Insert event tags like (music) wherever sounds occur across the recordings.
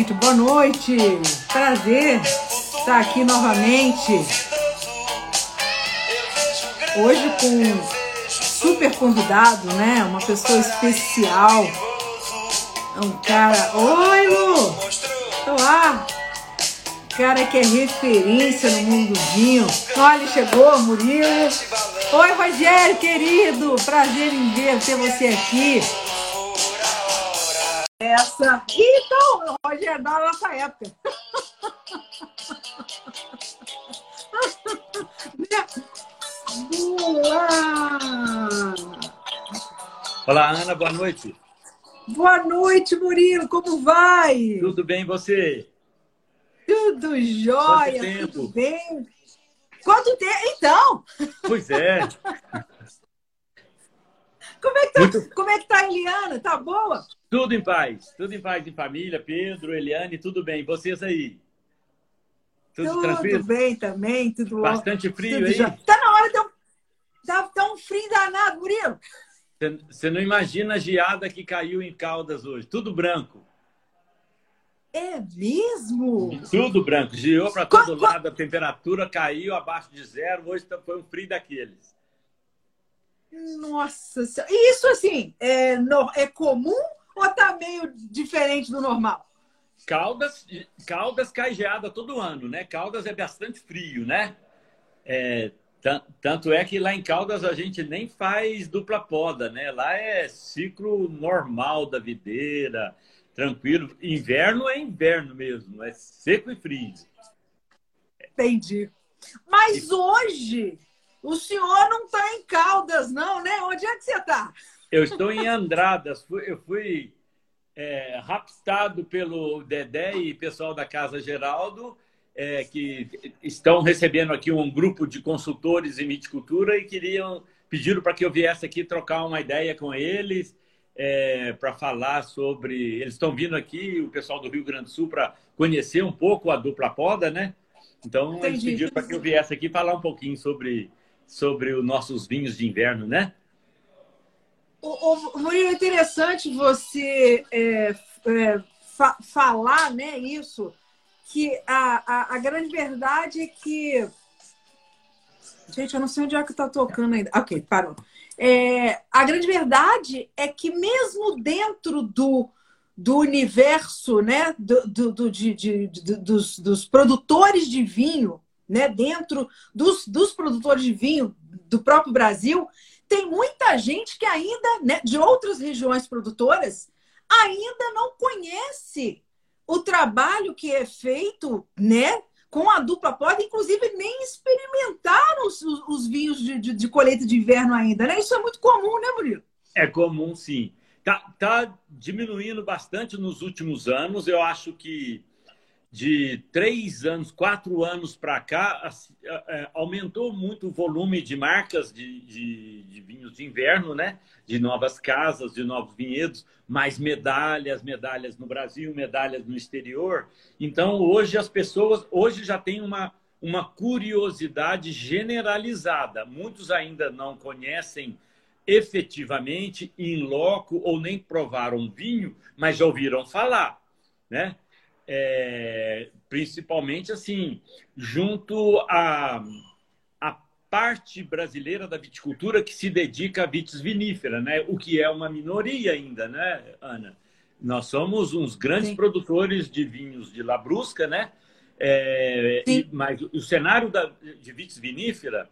gente. Boa noite. Prazer estar aqui novamente. Hoje com super convidado, né? Uma pessoa especial. É um cara. Oi, Lu! Olá! Cara que é referência no mundo do vinho. Olha, chegou, Murilo. Oi, Rogério, querido. Prazer em ver ter você aqui essa. Então, Rogério, é da nossa época. Olá, Ana, boa noite. Boa noite, Murilo, como vai? Tudo bem, você? Tudo jóia, tudo bem. Quanto tempo? Então! Pois é. Como é que tá, Muito... como é que tá a Eliana? Tá boa? Tudo em paz, tudo em paz em família, Pedro, Eliane, tudo bem. Vocês aí? Tudo, tudo tranquilo? bem também, tudo Bastante frio tudo aí? Já. Tá na hora de um, tá, tá um frio danado, Murilo. Você não imagina a geada que caiu em Caldas hoje, tudo branco. É mesmo? Tudo branco, geou para todo qual, lado, a temperatura caiu abaixo de zero, hoje tá, foi um frio daqueles. Nossa Senhora. E isso, assim, é, no, é comum ou tá meio diferente do normal? Caldas, Caldas cai geada todo ano, né? Caldas é bastante frio, né? É, tanto é que lá em Caldas a gente nem faz dupla poda, né? Lá é ciclo normal da videira, tranquilo. Inverno é inverno mesmo, é seco e frio. Entendi. Mas hoje o senhor não está em Caldas, não, né? Onde é que você está? Eu estou em Andradas. Eu fui é, raptado pelo Dedé e pessoal da Casa Geraldo, é, que estão recebendo aqui um grupo de consultores em viticultura e queriam pediram para que eu viesse aqui trocar uma ideia com eles é, para falar sobre. Eles estão vindo aqui, o pessoal do Rio Grande do Sul, para conhecer um pouco a dupla poda, né? Então, Entendi. eles pediram para que eu viesse aqui falar um pouquinho sobre sobre os nossos vinhos de inverno, né? Murilo, é interessante você é, é, fa falar né, isso, que a, a, a, grande verdade é que. Gente, eu não sei onde é que está tocando ainda. Ok, parou. É, a grande verdade é que mesmo dentro do, do universo né, do, do, do de, de, de, dos, dos produtores de vinho, né, dentro dos, dos produtores de vinho do próprio Brasil, tem muita gente que ainda, né, de outras regiões produtoras, ainda não conhece o trabalho que é feito, né, com a dupla poda, inclusive nem experimentaram os, os vinhos de, de, de, colheita de inverno ainda, né? Isso é muito comum, né, Murilo? É comum, sim. Tá, tá diminuindo bastante nos últimos anos. Eu acho que de três anos, quatro anos para cá, é, aumentou muito o volume de marcas de, de, de, vinhos de inverno, né? De novas casas, de novos vinhedos, mais medalhas, medalhas no Brasil, medalhas no exterior. Então, hoje as pessoas, hoje já tem uma, uma curiosidade generalizada. Muitos ainda não conhecem efetivamente, em loco, ou nem provaram vinho, mas já ouviram falar, né? É, principalmente assim, junto à, à parte brasileira da viticultura que se dedica à vitis vinífera, né? o que é uma minoria ainda, né, Ana? Nós somos uns grandes Sim. produtores de vinhos de Labrusca, né? É, e, mas o cenário da, de vitis vinífera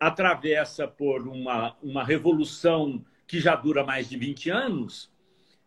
atravessa por uma, uma revolução que já dura mais de 20 anos,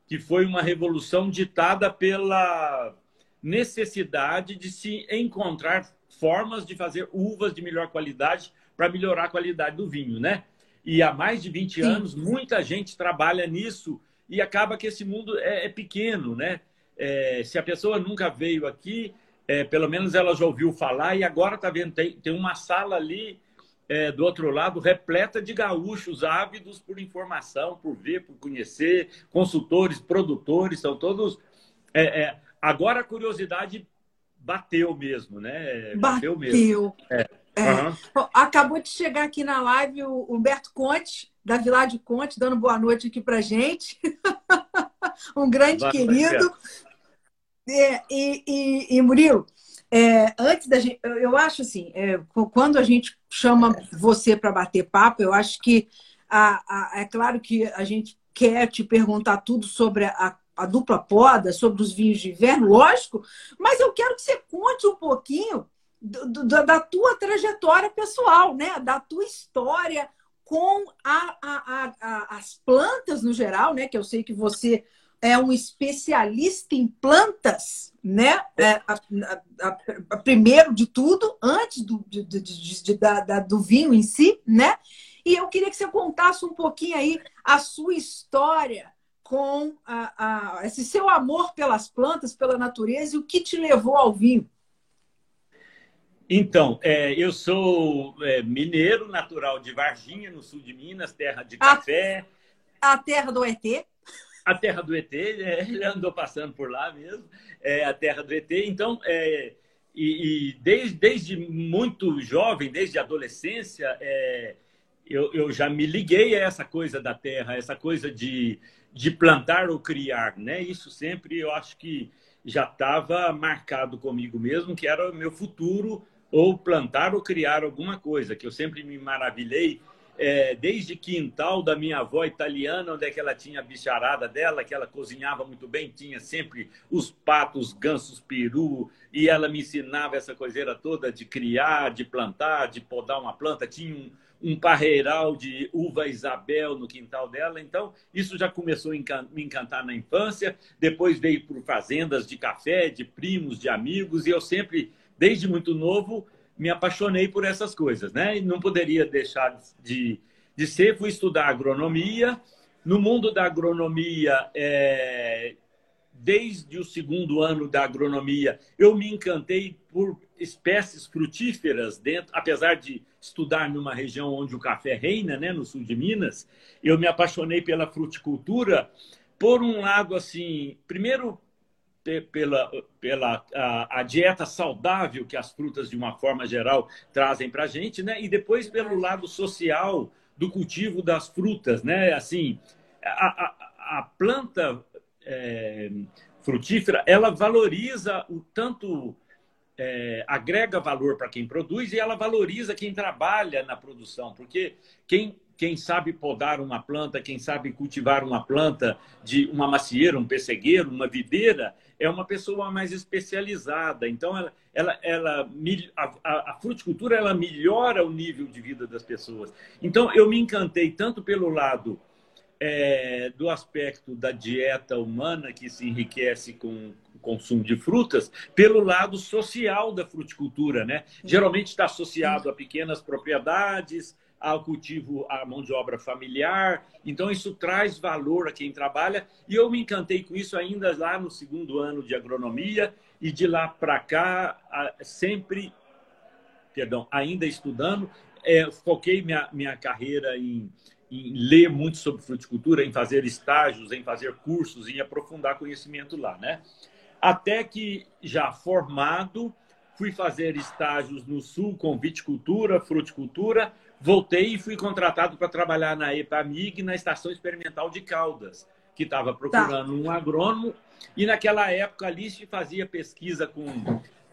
que foi uma revolução ditada pela necessidade de se encontrar formas de fazer uvas de melhor qualidade para melhorar a qualidade do vinho, né? E há mais de 20 Sim. anos, muita gente trabalha nisso e acaba que esse mundo é, é pequeno, né? É, se a pessoa nunca veio aqui, é, pelo menos ela já ouviu falar e agora está vendo, tem, tem uma sala ali é, do outro lado repleta de gaúchos ávidos por informação, por ver, por conhecer, consultores, produtores, são todos é, é, Agora a curiosidade bateu mesmo, né? Bateu, bateu mesmo. É. É. Uhum. Acabou de chegar aqui na live o Humberto Conte, da Vilade Conte, dando boa noite aqui pra gente. (laughs) um grande Vai, querido. É, e, e, e, Murilo, é, antes da gente, eu acho assim, é, quando a gente chama você para bater papo, eu acho que a, a, é claro que a gente quer te perguntar tudo sobre a, a dupla poda, sobre os vinhos de inverno, lógico, mas eu quero que você conte um pouquinho do, do, da tua trajetória pessoal, né? Da tua história com a, a, a, as plantas no geral, né? Que eu sei que você é um especialista em plantas, né? É, primeiro de tudo, antes do, de, de, de, da, da, do vinho em si, né? E eu queria que você contasse um pouquinho aí a sua história com a, a, esse seu amor pelas plantas, pela natureza e o que te levou ao vinho. Então, é, eu sou é, mineiro, natural de Varginha, no sul de Minas, terra de café. A, a terra do ET? A terra do ET, é, ele andou passando por lá mesmo, é a terra do ET. Então, é, e, e desde, desde, muito jovem, desde adolescência, é, eu, eu, já me liguei a essa coisa da terra, essa coisa de, de plantar ou criar, né? Isso sempre eu acho que já estava marcado comigo mesmo, que era o meu futuro ou plantar ou criar alguma coisa, que eu sempre me maravilhei, é, desde quintal da minha avó italiana, onde é que ela tinha a bicharada dela, que ela cozinhava muito bem, tinha sempre os patos, gansos, peru, e ela me ensinava essa coiseira toda de criar, de plantar, de podar uma planta, tinha um, um parreiral de uva Isabel no quintal dela. Então, isso já começou a me encantar na infância. Depois veio por fazendas de café, de primos, de amigos, e eu sempre desde muito novo, me apaixonei por essas coisas, né? E não poderia deixar de, de ser. Fui estudar agronomia. No mundo da agronomia, é, desde o segundo ano da agronomia, eu me encantei por espécies frutíferas dentro, apesar de estudar numa região onde o café reina, né, no sul de Minas, eu me apaixonei pela fruticultura por um lado assim, primeiro pela, pela a, a, dieta saudável que as frutas, de uma forma geral, trazem para a gente, né? E depois pelo lado social do cultivo das frutas, né? Assim, a, a, a planta é, frutífera, ela valoriza o tanto... É, agrega valor para quem produz e ela valoriza quem trabalha na produção, porque quem quem sabe podar uma planta, quem sabe cultivar uma planta de uma macieira, um pessegueiro, uma videira, é uma pessoa mais especializada. Então, ela, ela, ela a, a, fruticultura ela melhora o nível de vida das pessoas. Então, eu me encantei tanto pelo lado é, do aspecto da dieta humana que se enriquece com o consumo de frutas, pelo lado social da fruticultura, né? Geralmente está associado a pequenas propriedades, ao cultivo, à mão de obra familiar. Então, isso traz valor a quem trabalha. E eu me encantei com isso ainda lá no segundo ano de agronomia. E de lá para cá, sempre, perdão, ainda estudando, é, foquei minha, minha carreira em, em ler muito sobre fruticultura, em fazer estágios, em fazer cursos, em aprofundar conhecimento lá, né? Até que, já formado, fui fazer estágios no Sul com viticultura, fruticultura, voltei e fui contratado para trabalhar na EPAMIG, na Estação Experimental de Caldas, que estava procurando tá. um agrônomo. E naquela época ali se fazia pesquisa com,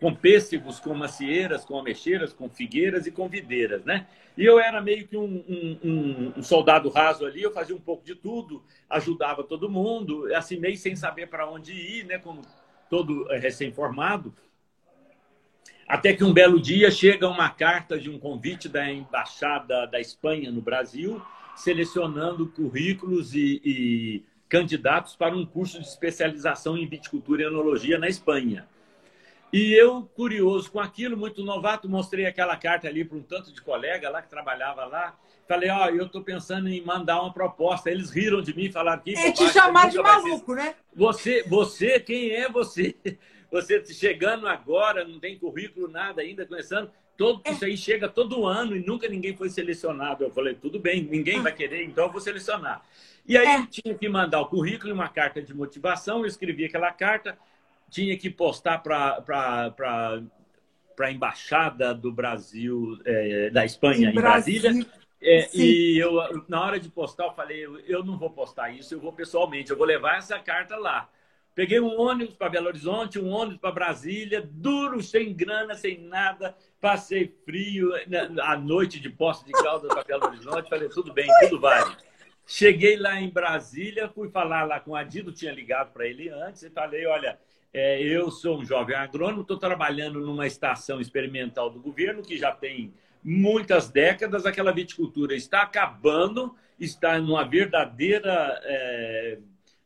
com pêssegos, com macieiras, com ameixeiras, com figueiras e com videiras, né? E eu era meio que um, um, um, soldado raso ali, eu fazia um pouco de tudo, ajudava todo mundo, assim, meio sem saber para onde ir, né? Como todo eh, recém-formado. Até que um belo dia chega uma carta de um convite da Embaixada da Espanha no Brasil, selecionando currículos e, e candidatos para um curso de especialização em viticultura e enologia na Espanha. E eu, curioso com aquilo, muito novato, mostrei aquela carta ali para um tanto de colega lá que trabalhava lá. Falei, ó, eu estou pensando em mandar uma proposta. Eles riram de mim falaram que. É te chamar de maluco, né? Você, você, quem é você? (laughs) você chegando agora, não tem currículo, nada ainda, começando. Todo, é. Isso aí chega todo ano e nunca ninguém foi selecionado. Eu falei, tudo bem, ninguém vai querer, então eu vou selecionar. E aí é. tinha que mandar o currículo e uma carta de motivação, eu escrevi aquela carta, tinha que postar para a Embaixada do Brasil, é, da Espanha, em, em Brasília. É, e eu, na hora de postar, eu falei, eu, não vou postar isso, eu vou pessoalmente, eu vou levar essa carta lá Peguei um ônibus para Belo Horizonte, um ônibus para Brasília, duro, sem grana, sem nada. Passei frio à noite de posse de calda para Belo Horizonte. Falei, tudo bem, tudo vale. Cheguei lá em Brasília, fui falar lá com o Adido, tinha ligado para ele antes, e falei: olha, é, eu sou um jovem agrônomo, estou trabalhando numa estação experimental do governo que já tem muitas décadas. Aquela viticultura está acabando, está numa verdadeira é,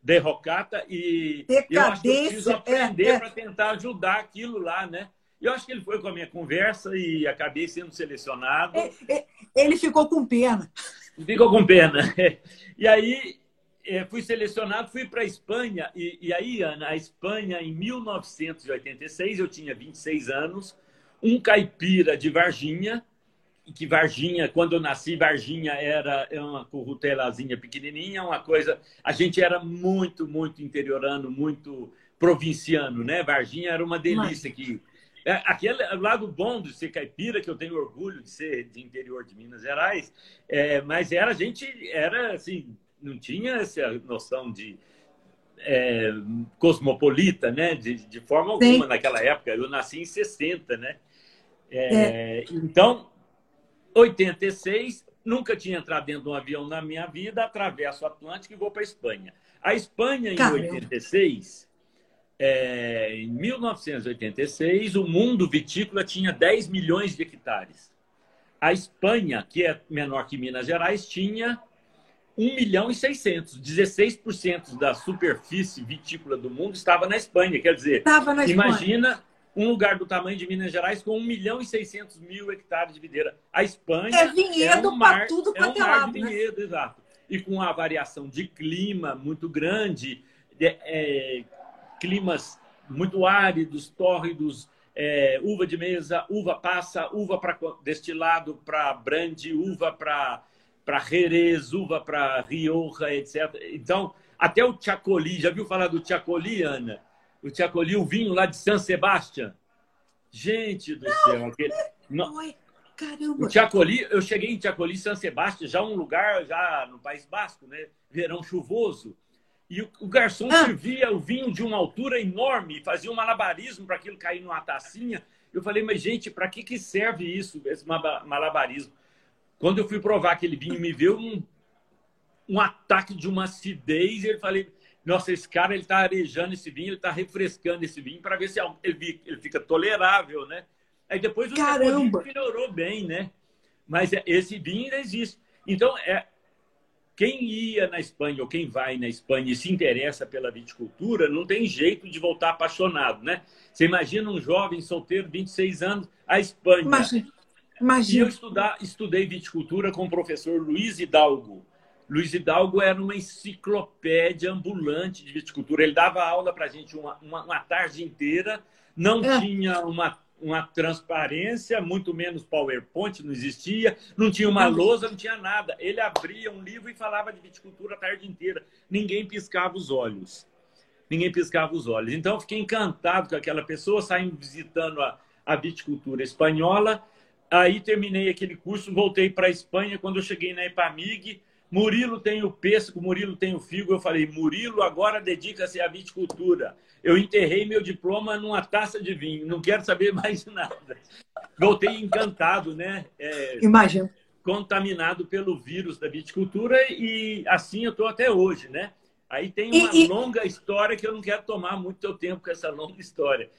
derrocata e eu acho que eu preciso aprender é, é. para tentar ajudar aquilo lá, né? Eu acho que ele foi com a minha conversa e acabei sendo selecionado. É, é, ele ficou com pena. Ficou com pena. (laughs) E aí é, fui selecionado, fui para a Espanha. E, e, aí, Ana, a Espanha, em 1986, eu tinha 26 anos, um caipira de Varginha, que Varginha, quando eu nasci, Varginha era uma currutelazinha pequenininha, uma coisa... A gente era muito, muito interiorano, muito provinciano, né? Varginha era uma delícia que é, aquele lado bom de ser caipira, que eu tenho orgulho de ser de interior de Minas Gerais, é, mas era gente, era assim, não tinha essa noção de é, cosmopolita, né? De, de forma alguma Sim. naquela época. Eu nasci em 60, né? É, é. Então, 86, nunca tinha entrado dentro de um avião na minha vida, atravesso o Atlântico e vou para a Espanha. A Espanha, em Caramba. 86, é, em 1986, o mundo vitícola tinha 10 milhões de hectares. A Espanha, que é menor que Minas Gerais, tinha 1 milhão e 600. 16% da superfície vitícola do mundo estava na Espanha. Quer dizer, imagina Espanha. um lugar do tamanho de Minas Gerais com 1 milhão e 600 mil hectares de videira. A Espanha é vinhedo é um mar, tudo é um é mar de né? vinhedo, né? exato. E com uma variação de clima muito grande, é, climas muito áridos, tórridos, é, uva de mesa, uva passa, uva para destilado, para brandy, uva para para Jerez, uva para Rioja, etc. Então, até o Chacoli, já viu falar do Chacoli, Ana? O Chacoli, o vinho lá de San Sebastián. Gente do não, céu, aquele... Não. Caramba. O Chacoli, eu cheguei em Chacoli, San Sebastián, já um lugar já no País Basco, né? Verão chuvoso. E o, o garçom ah. servia o vinho de uma altura enorme, fazia um malabarismo para aquilo cair numa tacinha. Eu falei, mas gente, para que, que serve isso, esse malabarismo? Quando eu fui provar aquele vinho, me veio um, um ataque de uma acidez. E eu falei, nossa, esse cara ele está arejando esse vinho, ele está refrescando esse vinho para ver se ele, ele fica tolerável, né? Aí depois o Caramba. melhorou bem, né? Mas é, esse vinho ainda existe. Então, é, quem ia na Espanha ou quem vai na Espanha e se interessa pela viticultura, não tem jeito de voltar apaixonado, né? Você imagina um jovem solteiro, 26 anos, a Espanha. Imagina. Imagina. E eu estudar, estudei viticultura com o professor Luiz Hidalgo. Luiz Hidalgo era uma enciclopédia ambulante de viticultura. Ele dava aula para a gente uma, uma, uma, tarde inteira, não é. tinha uma uma transparência, muito menos PowerPoint, não existia, não tinha uma lousa, não tinha nada. Ele abria um livro e falava de viticultura a tarde inteira. Ninguém piscava os olhos. Ninguém piscava os olhos. Então, eu fiquei encantado com aquela pessoa, saindo visitando a, a viticultura espanhola. Aí terminei aquele curso, voltei para a Espanha. Quando eu cheguei na Epamig, Murilo tem o pêssego, Murilo tem o figo. Eu falei, Murilo agora dedica-se à viticultura. Eu enterrei meu diploma numa taça de vinho, não quero saber (laughs) mais nada. Voltei encantado, né? É, Imagina. Contaminado pelo vírus da viticultura e assim eu estou até hoje, né? Aí tem uma e, e... longa história que eu não quero tomar muito teu tempo com essa longa história.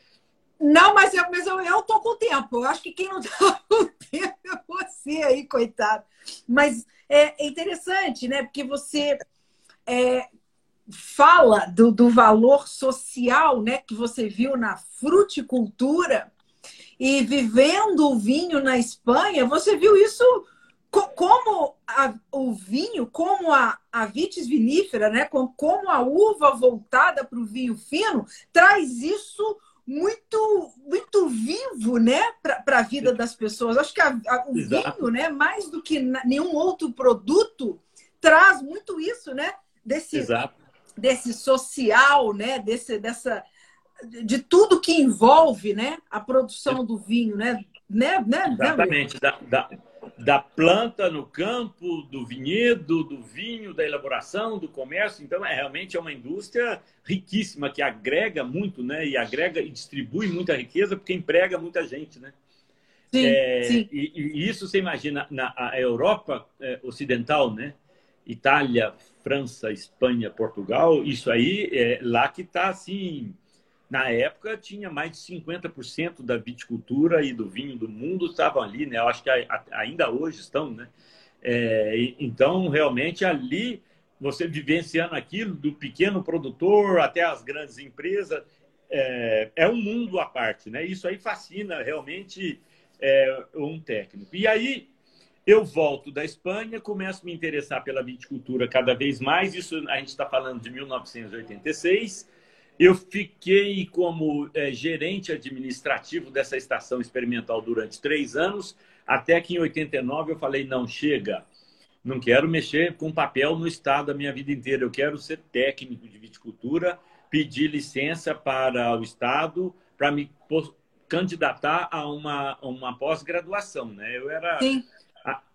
Não, mas eu, mas eu, eu tô com tempo. Eu acho que quem não (laughs) tá com tempo é você aí, coitado. Mas é interessante, né? Porque você é, fala do, do valor social né, que você viu na fruticultura e vivendo o vinho na Espanha, você viu isso como a, o vinho, como a, a vitis vinífera, né, como, como a uva voltada para o vinho fino, traz isso muito muito vivo né para a vida das pessoas acho que a, a, o Exato. vinho né mais do que nenhum outro produto traz muito isso né desse Exato desse social, né? Desse, dessa, de tudo que envolve né? a produção do vinho, né? né? né? Exatamente. Da, da, da planta no campo, do vinhedo, do vinho, da elaboração, do comércio. Então, é realmente é uma indústria riquíssima que agrega muito, né? E agrega e distribui muita riqueza porque emprega muita gente, né? Sim, é, sim. E, e, isso você imagina na a Europa é, ocidental, né? Itália, França, Espanha, Portugal, isso aí é lá que está assim na época, tinha mais de 50% da viticultura e do vinho do mundo estavam ali, né? Eu acho que ainda hoje estão, né? É, então, realmente, ali, você vivenciando aquilo, do pequeno produtor até as grandes empresas, é, é um mundo à parte, né? Isso aí fascina realmente é, um técnico. E aí, eu volto da Espanha, começo a me interessar pela viticultura cada vez mais. Isso a gente está falando de 1986 eu fiquei como é, gerente administrativo dessa estação experimental durante três anos, até que em 89 eu falei: não, chega, não quero mexer com papel no Estado a minha vida inteira, eu quero ser técnico de viticultura, pedir licença para o Estado para me candidatar a uma, uma pós-graduação. Né? Eu era Sim.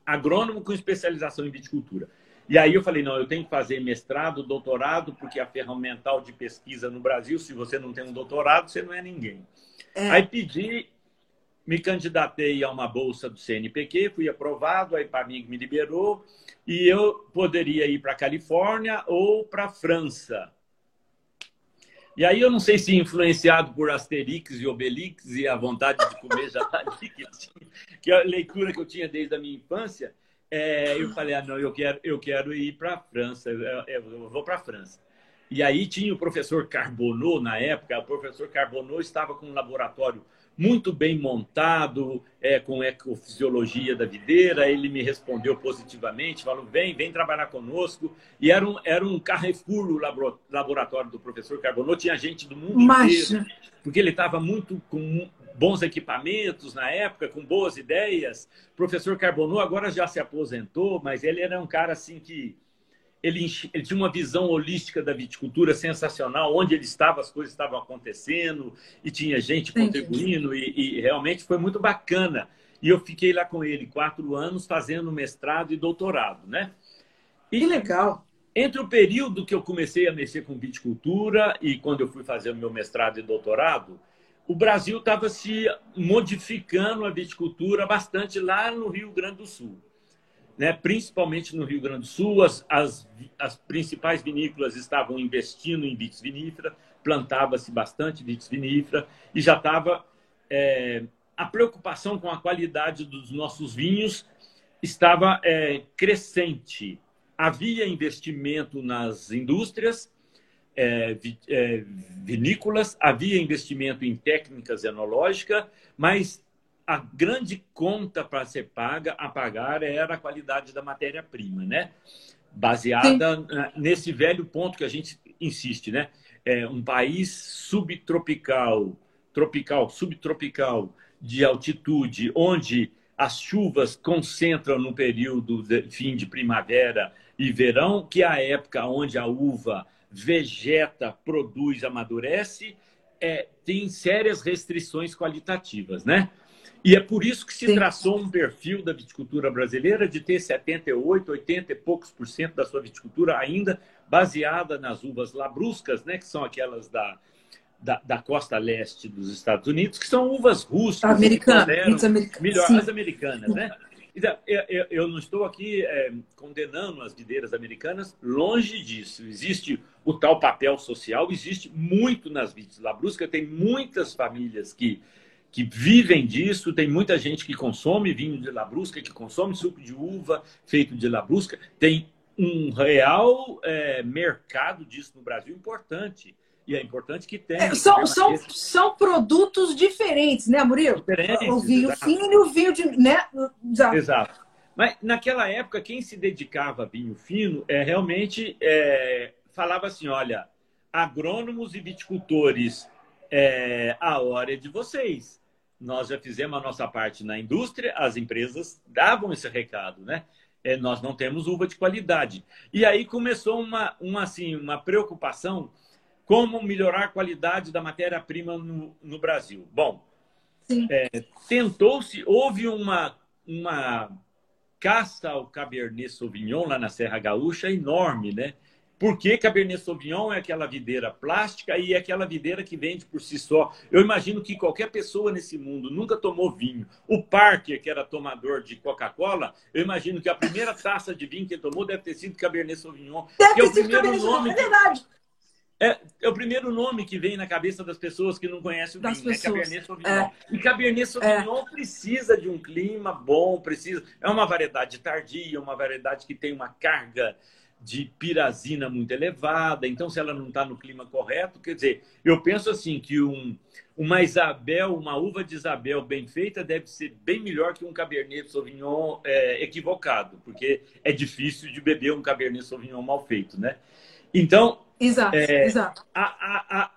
agrônomo com especialização em viticultura. E aí eu falei, não, eu tenho que fazer mestrado, doutorado, porque a ferramental de pesquisa no Brasil, se você não tem um doutorado, você não é ninguém. É. Aí pedi, me candidatei a uma bolsa do CNPq, fui aprovado, aí para mim me liberou, e eu poderia ir para a Califórnia ou para a França. E aí eu não sei se influenciado por Asterix e Obelix e a vontade de comer já ali, que, que é a leitura que eu tinha desde a minha infância, é, eu falei, ah, não, eu quero, eu quero ir para a França, eu, eu vou para a França. E aí tinha o professor Carbonot, na época, o professor Carbonot estava com um laboratório muito bem montado, é, com ecofisiologia da videira, ele me respondeu positivamente, falou, vem, vem trabalhar conosco, e era um, era um Carrefour o laboratório do professor Carbonot, tinha gente do mundo Mas... inteiro, porque ele estava muito com bons equipamentos na época, com boas ideias. O professor Carbonot agora já se aposentou, mas ele era um cara assim que ele, ele, tinha uma visão holística da viticultura sensacional, onde ele estava, as coisas estavam acontecendo e tinha gente contribuindo e, e, realmente foi muito bacana. E eu fiquei lá com ele quatro anos fazendo mestrado e doutorado, né? E que legal! Entre o período que eu comecei a mexer com viticultura e quando eu fui fazer o meu mestrado e doutorado, o Brasil estava se modificando a viticultura bastante lá no Rio Grande do Sul. Né? Principalmente no Rio Grande do Sul, as, as, as principais vinícolas estavam investindo em vitis vinífera, plantava-se bastante vitis vinífera e já estava é, a preocupação com a qualidade dos nossos vinhos estava é, crescente. Havia investimento nas indústrias, é, é, vinícolas, havia investimento em técnicas enológicas, mas a grande conta para ser paga, a pagar, era a qualidade da matéria-prima, né? Baseada Sim. nesse velho ponto que a gente insiste, né? É um país subtropical, tropical, subtropical, de altitude, onde as chuvas concentram no período de fim de primavera e verão, que é a época onde a uva vegeta, produz, amadurece, é, tem sérias restrições qualitativas, né? E é por isso que se Sim. traçou um perfil da viticultura brasileira de ter 78, 80 e poucos por cento da sua viticultura ainda baseada nas uvas labruscas, né? Que são aquelas da, da, da, costa leste dos Estados Unidos, que são uvas rústicas. Americanas. Melhor, as americanas, né? Então, eu não estou aqui é, condenando as videiras americanas, longe disso. Existe o tal papel social, existe muito nas vides labrusca, tem muitas famílias que, que vivem disso, tem muita gente que consome vinho de labrusca, que consome suco de uva feito de labrusca, tem um real é, mercado disso no Brasil importante. E é importante que tenha. É, são, são, são produtos diferentes, né, Murilo? Diferentes. O vinho exato. fino e o vinho de. Né? Exato. exato. Mas naquela época, quem se dedicava a vinho fino é realmente é, falava assim: olha, agrônomos e viticultores, é, a hora é de vocês. Nós já fizemos a nossa parte na indústria, as empresas davam esse recado, né? É, nós não temos uva de qualidade. E aí começou uma, uma, assim, uma preocupação como melhorar a qualidade da matéria-prima no, no, Brasil? Bom, é, tentou-se, houve uma, uma caça ao Cabernet Sauvignon lá na Serra Gaúcha é enorme, né? Porque Cabernet Sauvignon é aquela videira plástica e é aquela videira que vende por si só. Eu imagino que qualquer pessoa nesse mundo nunca tomou vinho. O Parker, que era tomador de Coca-Cola, eu imagino que a primeira taça de vinho que ele tomou deve ter sido Cabernet Sauvignon. Deve que é o primeiro nome. É verdade. É, é, o primeiro nome que vem na cabeça das pessoas que não conhecem o das vinho, né? Cabernet Sauvignon. É. E Cabernet Sauvignon é. precisa de um clima bom, precisa. É uma variedade tardia, uma variedade que tem uma carga de pirazina muito elevada. Então, se ela não está no clima correto, quer dizer, eu penso assim que um, uma Isabel, uma uva de Isabel bem feita deve ser bem melhor que um Cabernet Sauvignon é, equivocado, porque é difícil de beber um Cabernet Sauvignon mal feito, né? Então, exato, é, exato. A, a, a,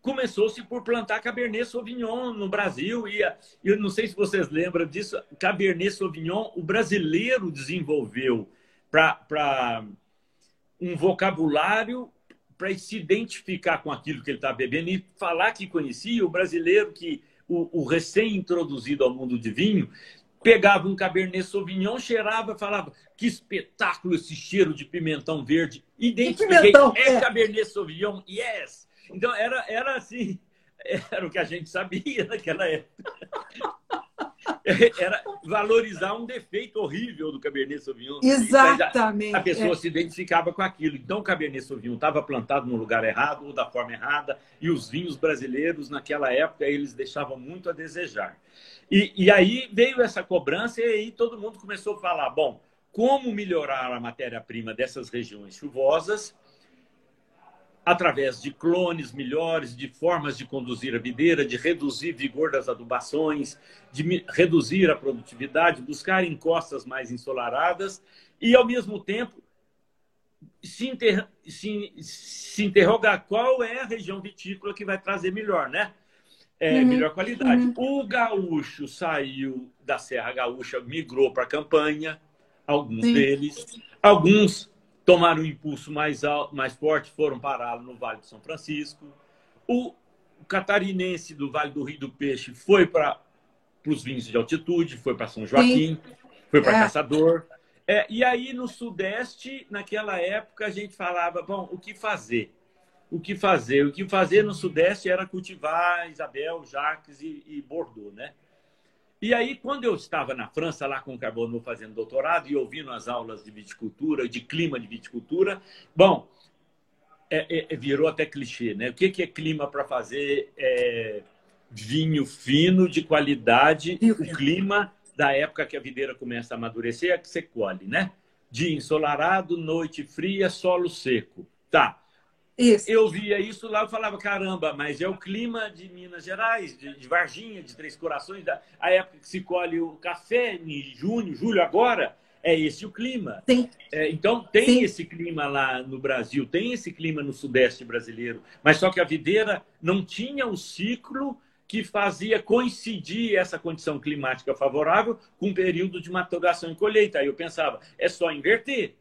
começou-se por plantar Cabernet Sauvignon no Brasil e eu não sei se vocês lembram disso, Cabernet Sauvignon o brasileiro desenvolveu para um vocabulário para se identificar com aquilo que ele está bebendo e falar que conhecia o brasileiro que o, o recém-introduzido ao mundo de vinho pegava um Cabernet Sauvignon, cheirava, falava que espetáculo esse cheiro de pimentão verde. Identifiquei, é, é Cabernet Sauvignon, yes! Então era, era assim, era o que a gente sabia naquela época. era valorizar um defeito horrível do Cabernet Sauvignon. Exatamente. A, pessoa é. se identificava com aquilo. Então, o Cabernet Sauvignon estava plantado no lugar errado ou da forma errada, e os vinhos brasileiros, naquela época, eles deixavam muito a desejar. E, e aí veio essa cobrança, e aí todo mundo começou a falar: bom, como melhorar a matéria-prima dessas regiões chuvosas? através de clones melhores, de formas de conduzir a videira, de reduzir o vigor das adubações, de reduzir a produtividade, buscar encostas mais ensolaradas e, ao mesmo tempo, se, inter... se, se interrogar qual é a região vitícola que vai trazer melhor, né? É, uhum. melhor qualidade. Uhum. O gaúcho saiu da Serra Gaúcha, migrou para a campanha, alguns Sim. deles. Alguns tomaram um impulso mais, alto, mais forte, foram parar no Vale do São Francisco. O catarinense do Vale do Rio do Peixe foi para os vinhos de altitude, foi para São Joaquim, Sim. foi para é. Caçador. É, e aí, no Sudeste, naquela época, a gente falava, bom, o que fazer? O que fazer? O que fazer no Sudeste era cultivar Isabel, Jacques e, e Bordeaux, né? E aí, quando eu estava na França, lá com o Carbono, fazendo doutorado e ouvindo as aulas de viticultura, de clima de viticultura, bom, é, é, virou até clichê, né? O que, que é clima para fazer é, vinho fino, de qualidade? O clima da época que a videira começa a amadurecer é que você colhe, né? Dia ensolarado, noite fria, solo seco. Tá. Isso. Eu via isso lá e falava, caramba, mas é o clima de Minas Gerais, de, de Varginha, de Três Corações, da, a época que se colhe o café, em junho, julho, agora, é esse o clima. É, então, tem Sim. esse clima lá no Brasil, tem esse clima no Sudeste brasileiro, mas só que a videira não tinha o ciclo que fazia coincidir essa condição climática favorável com o período de maturação e colheita. Aí eu pensava, é só inverter.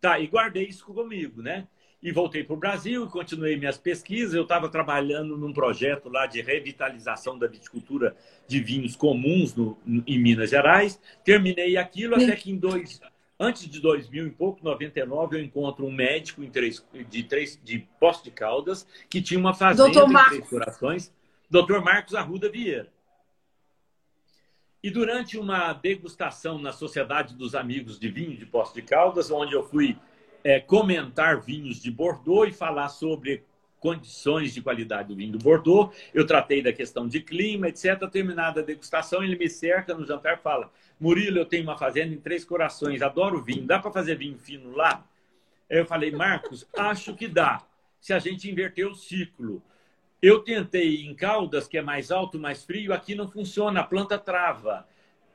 Tá, e guardei isso comigo, né? E voltei para o Brasil e continuei minhas pesquisas. Eu estava trabalhando num projeto lá de revitalização da viticultura de vinhos comuns no, em Minas Gerais. Terminei aquilo até que em dois, antes de 2000 e pouco, 99, eu encontro um médico em três, de, três, de Poço de Caldas que tinha uma fazenda Doutor em Três Corações, Dr. Marcos Arruda Vieira. E durante uma degustação na Sociedade dos Amigos de Vinho de Poço de Caldas, onde eu fui é, comentar vinhos de Bordeaux e falar sobre condições de qualidade do vinho do Bordeaux. Eu tratei da questão de clima, etc. Terminada a degustação, ele me cerca no jantar e fala: Murilo, eu tenho uma fazenda em Três Corações, adoro vinho, dá para fazer vinho fino lá? Eu falei: Marcos, acho que dá, se a gente inverter o ciclo. Eu tentei em Caldas, que é mais alto, mais frio, aqui não funciona, a planta trava.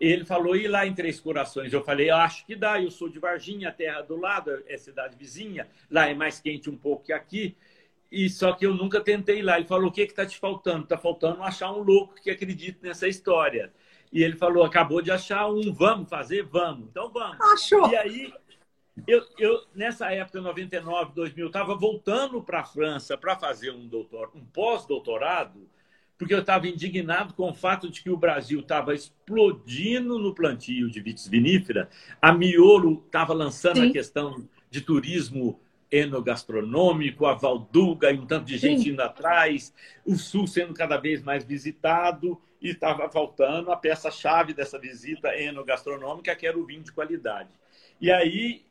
Ele falou, e lá em Três Corações? Eu falei, acho que dá, eu sou de Varginha, a terra do lado, é cidade vizinha, lá é mais quente um pouco que aqui, e só que eu nunca tentei lá. Ele falou, o que está te faltando? Está faltando achar um louco que acredite nessa história. E ele falou, acabou de achar um, vamos fazer? Vamos. Então vamos. Achou. E aí, eu, eu nessa época, 99, 2000, estava voltando para a França para fazer um, doutor, um pós-doutorado porque eu estava indignado com o fato de que o Brasil estava explodindo no plantio de vitis vinífera. A Miolo estava lançando Sim. a questão de turismo enogastronômico, a Valduga e um tanto de gente Sim. indo atrás, o Sul sendo cada vez mais visitado e estava faltando a peça-chave dessa visita enogastronômica, que era o vinho de qualidade. E aí,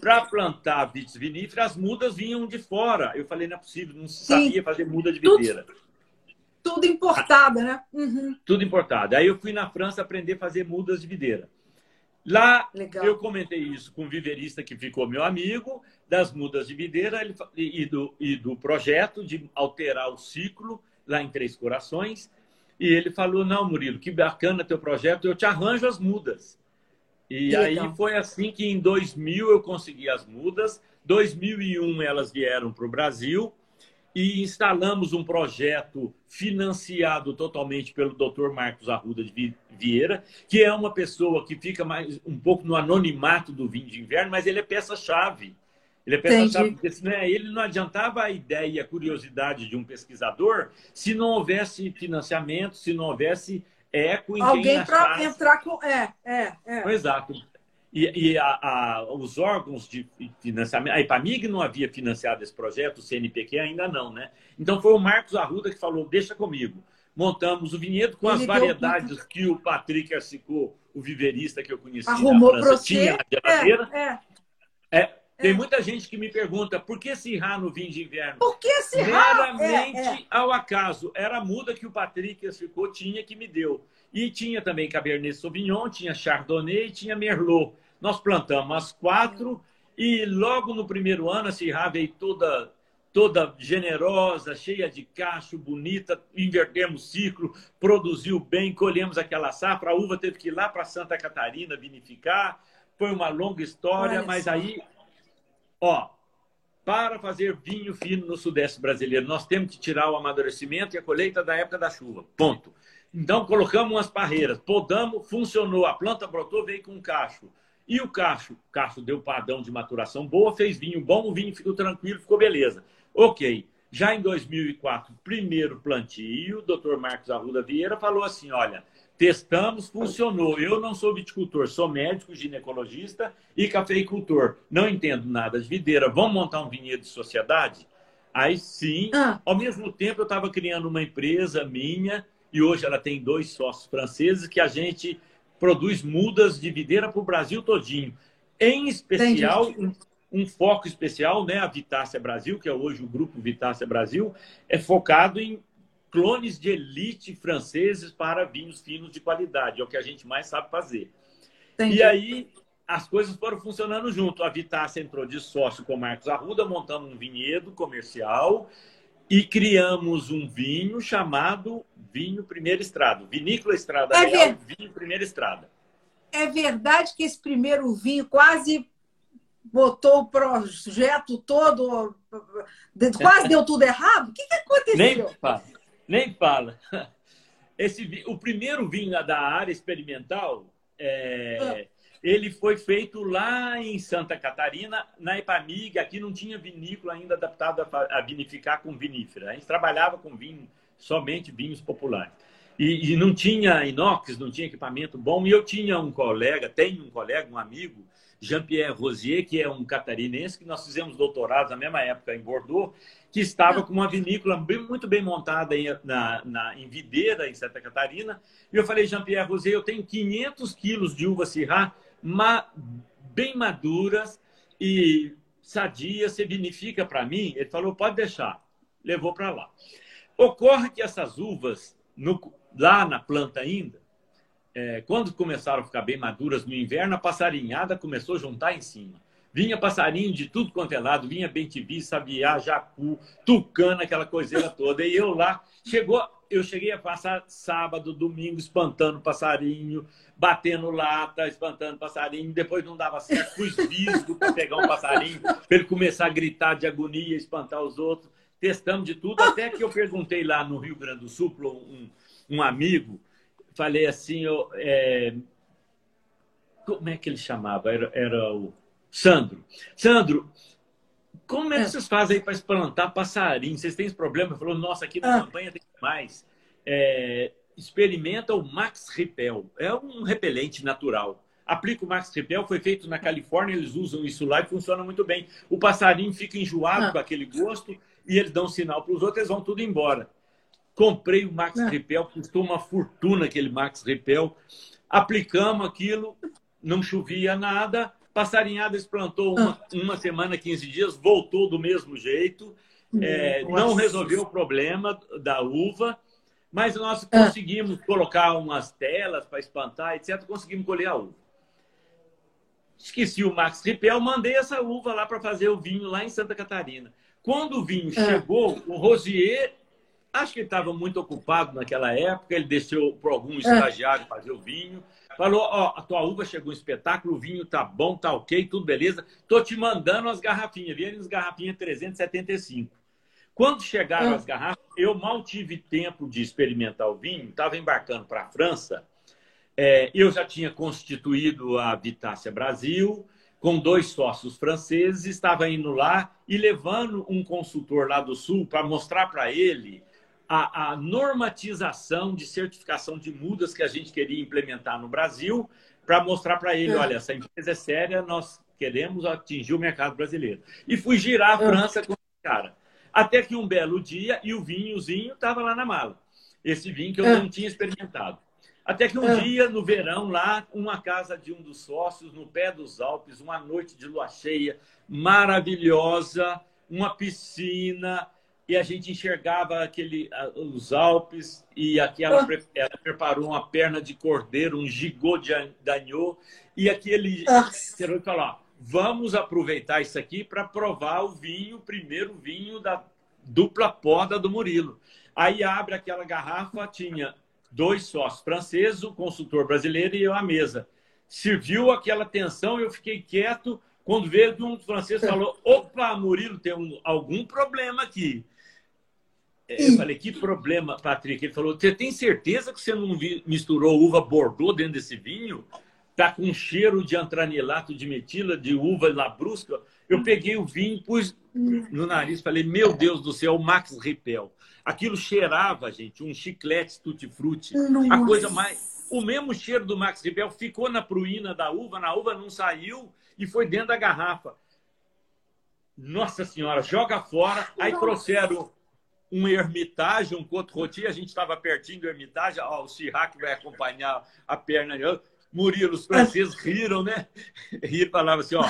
para plantar vitis vinífera, as mudas vinham de fora. Eu falei, não é possível, não se sabia Sim. fazer muda de videira. Tudo, tudo importada, né? Uhum. Tudo importado. Aí eu fui na França aprender a fazer mudas de videira. Lá Legal. eu comentei isso com um viverista que ficou meu amigo, das mudas de videira ele, e, do, e do projeto de alterar o ciclo lá em Três Corações. E ele falou: Não, Murilo, que bacana teu projeto, eu te arranjo as mudas. E aí foi assim que em 2000 eu consegui as mudas. 2001 elas vieram para o Brasil e instalamos um projeto financiado totalmente pelo Dr. Marcos Arruda de Vieira, que é uma pessoa que fica mais um pouco no anonimato do vinho de inverno, mas ele é peça-chave. Ele é peça-chave, porque senão é, ele não adiantava a ideia e a curiosidade de um pesquisador se não houvesse financiamento, se não houvesse eco em Alguém para entrar com. É, é, é. Exato. E, e a, a, os órgãos de financiamento, a IPAMIG não havia financiado esse projeto, o CNPq ainda não, né? Então foi o Marcos Arruda que falou: deixa comigo. Montamos o vinhedo com Ele as variedades que o Patrick Arcicot, o viverista que eu conheci Arrumou na França, tinha na geladeira. É, é. É, tem muita gente que me pergunta por que Sirá no vinho de inverno? Por que Sirá? Meramente é, é. ao acaso. Era a muda que o Patrick ficou, tinha que me deu. E tinha também Cabernet Sauvignon, tinha Chardonnay e tinha Merlot. Nós plantamos as quatro e logo no primeiro ano a Sirá veio toda toda generosa, cheia de cacho, bonita, invertemos ciclo, produziu bem, colhemos aquela safra, a uva teve que ir lá para Santa Catarina vinificar, foi uma longa história, Olha mas aí Ó, para fazer vinho fino no Sudeste brasileiro, nós temos que tirar o amadurecimento e a colheita da época da chuva. Ponto. Então, colocamos umas parreiras, podamos, funcionou, a planta brotou, veio com um cacho. E o cacho? O cacho deu padrão de maturação boa, fez vinho bom, o vinho ficou tranquilo, ficou beleza. Ok. Já em 2004, primeiro plantio, o doutor Marcos Arruda Vieira falou assim: olha, Testamos, funcionou. Eu não sou viticultor, sou médico, ginecologista e cafeicultor. Não entendo nada de videira. Vamos montar um vinhedo de sociedade? Aí sim, ah. ao mesmo tempo eu estava criando uma empresa minha e hoje ela tem dois sócios franceses que a gente produz mudas de videira para o Brasil todinho. Em especial, um, um, foco especial, né? A Vitácia Brasil, que é hoje o grupo Vitácia Brasil, é focado em clones de elite franceses para vinhos finos de qualidade. É o que a gente mais sabe fazer. Entendi. E aí as coisas foram funcionando junto. A Vitácia entrou de sócio com o Marcos Arruda, montamos um vinhedo comercial e criamos um vinho chamado Vinho Primeira Estrada. Vinícola Estrada é Real, ver... Vinho Primeira Estrada. É verdade que esse primeiro vinho quase botou o projeto todo, (laughs) quase deu tudo errado? O que, que aconteceu? Nem, nem fala. (laughs) Esse, o primeiro vinho da área experimental, é, ah. ele foi feito lá em Santa Catarina, na Ipamig. Aqui não tinha vinícola ainda adaptado a, a vinificar com vinífera. A gente trabalhava com vinho, somente vinhos populares. E, e, não tinha inox, não tinha equipamento bom. E eu tinha um colega, tenho um colega, um amigo, Jean-Pierre Rosier, que é um catarinense, que nós fizemos doutorado na mesma época em Bordeaux, que estava com uma vinícola bem, muito bem montada em, na, na, em Videira, em Santa Catarina. E eu falei, Jean-Pierre Rosier, eu tenho 500 quilos de uva Syrah ma, bem maduras e sadias, você vinifica para mim? Ele falou, pode deixar. Levou para lá. Ocorre que essas uvas, no, lá na planta ainda, é, quando começaram a ficar bem maduras no inverno, a passarinhada começou a juntar em cima. Vinha passarinho de tudo quanto é lado, vinha bentivi, sabiá, jacu, tucana, aquela coiseira (laughs) toda. E eu lá, chegou, eu cheguei a passar sábado, domingo, espantando passarinho, batendo lata, espantando passarinho. Depois não dava certo, pus (laughs) visgo para pegar um passarinho, para ele começar a gritar de agonia, espantar os outros. Testamos de tudo, até que eu perguntei lá no Rio Grande do Sul para um, um amigo, falei assim, eu, é, como é que ele chamava? Era, era o Sandro. Sandro, como é que é. vocês fazem para espantar passarinho? Vocês têm esse problema? Ele falou, nossa, aqui na ah. campanha tem mais. é, experimenta o Max Repel. É um repelente natural. Aplica o Max Repel, foi feito na Califórnia, eles usam isso lá e funciona muito bem. O passarinho fica enjoado ah. com aquele gosto e eles dão sinal para os outros, eles vão tudo embora. Comprei o Max ah. Repel, custou uma fortuna aquele Max Repel. Aplicamos aquilo, não chovia nada. Passarinhada plantou uma, ah. uma semana, 15 dias, voltou do mesmo jeito. É, não resolveu o problema da uva mas nós ah. conseguimos colocar umas telas para espantar, etc. Conseguimos colher a uva. Esqueci o Max Ripel, mandei essa uva lá para fazer o vinho lá em Santa Catarina. Quando o vinho ah. chegou, o Rosier, acho que ele estava muito ocupado naquela época, ele deixou para algum ah. estagiário fazer o vinho. Falou: Ó, a tua uva chegou um espetáculo, o vinho tá bom, tá ok, tudo beleza. Tô te mandando as garrafinhas. Vieram as garrafinhas 375. Quando chegaram ah. as garrafas, eu mal tive tempo de experimentar o vinho, estava embarcando para a França. É, eu já tinha constituído a Vitácia Brasil, com dois sócios franceses, estava indo lá e levando um consultor lá do Sul para mostrar para ele a, a, normatização de certificação de mudas que a gente queria implementar no Brasil, para mostrar para ele, olha, essa empresa é séria, nós queremos atingir o mercado brasileiro. E fui girar a França com esse cara. Até que um belo dia, e o vinhozinho estava lá na mala. Esse vinho que eu é. não tinha experimentado. Até que um é. dia, no verão, lá, uma casa de um dos sócios, no pé dos Alpes, uma noite de lua cheia, maravilhosa, uma piscina, e a gente enxergava aquele, os Alpes, e aqui ela, ah. ela preparou uma perna de cordeiro, um gigot de agneau, e aquele... Ah. Falou, vamos aproveitar isso aqui para provar o vinho, o primeiro vinho da dupla poda do Murilo. Aí abre aquela garrafa, tinha dois sócios franceses, o consultor brasileiro e eu à mesa. Serviu aquela tensão, eu fiquei quieto. Quando veio um francês falou: (laughs) opa, Murilo, tem um, algum problema aqui. Eu falei, que problema, Patrick? Ele falou, você tem certeza que você não misturou uva Bordeaux dentro desse vinho? tá com um cheiro de antranilato de metila, de uva labrusca. Eu peguei o vinho, pus no nariz, falei, meu Deus do céu, Max Ripel. Aquilo cheirava, gente, um chiclete tutti-frutti. A coisa mais... O mesmo cheiro do Max Ripel ficou na pruína da uva, na uva não saiu e foi dentro da garrafa. Nossa Senhora, joga fora. Aí trouxeram um Hermitage, um Cote Rôti, a gente estava pertinho do Hermitage, ó, o Chirac vai acompanhar a perna. Murilo, os franceses riram, né? E falava assim, ó,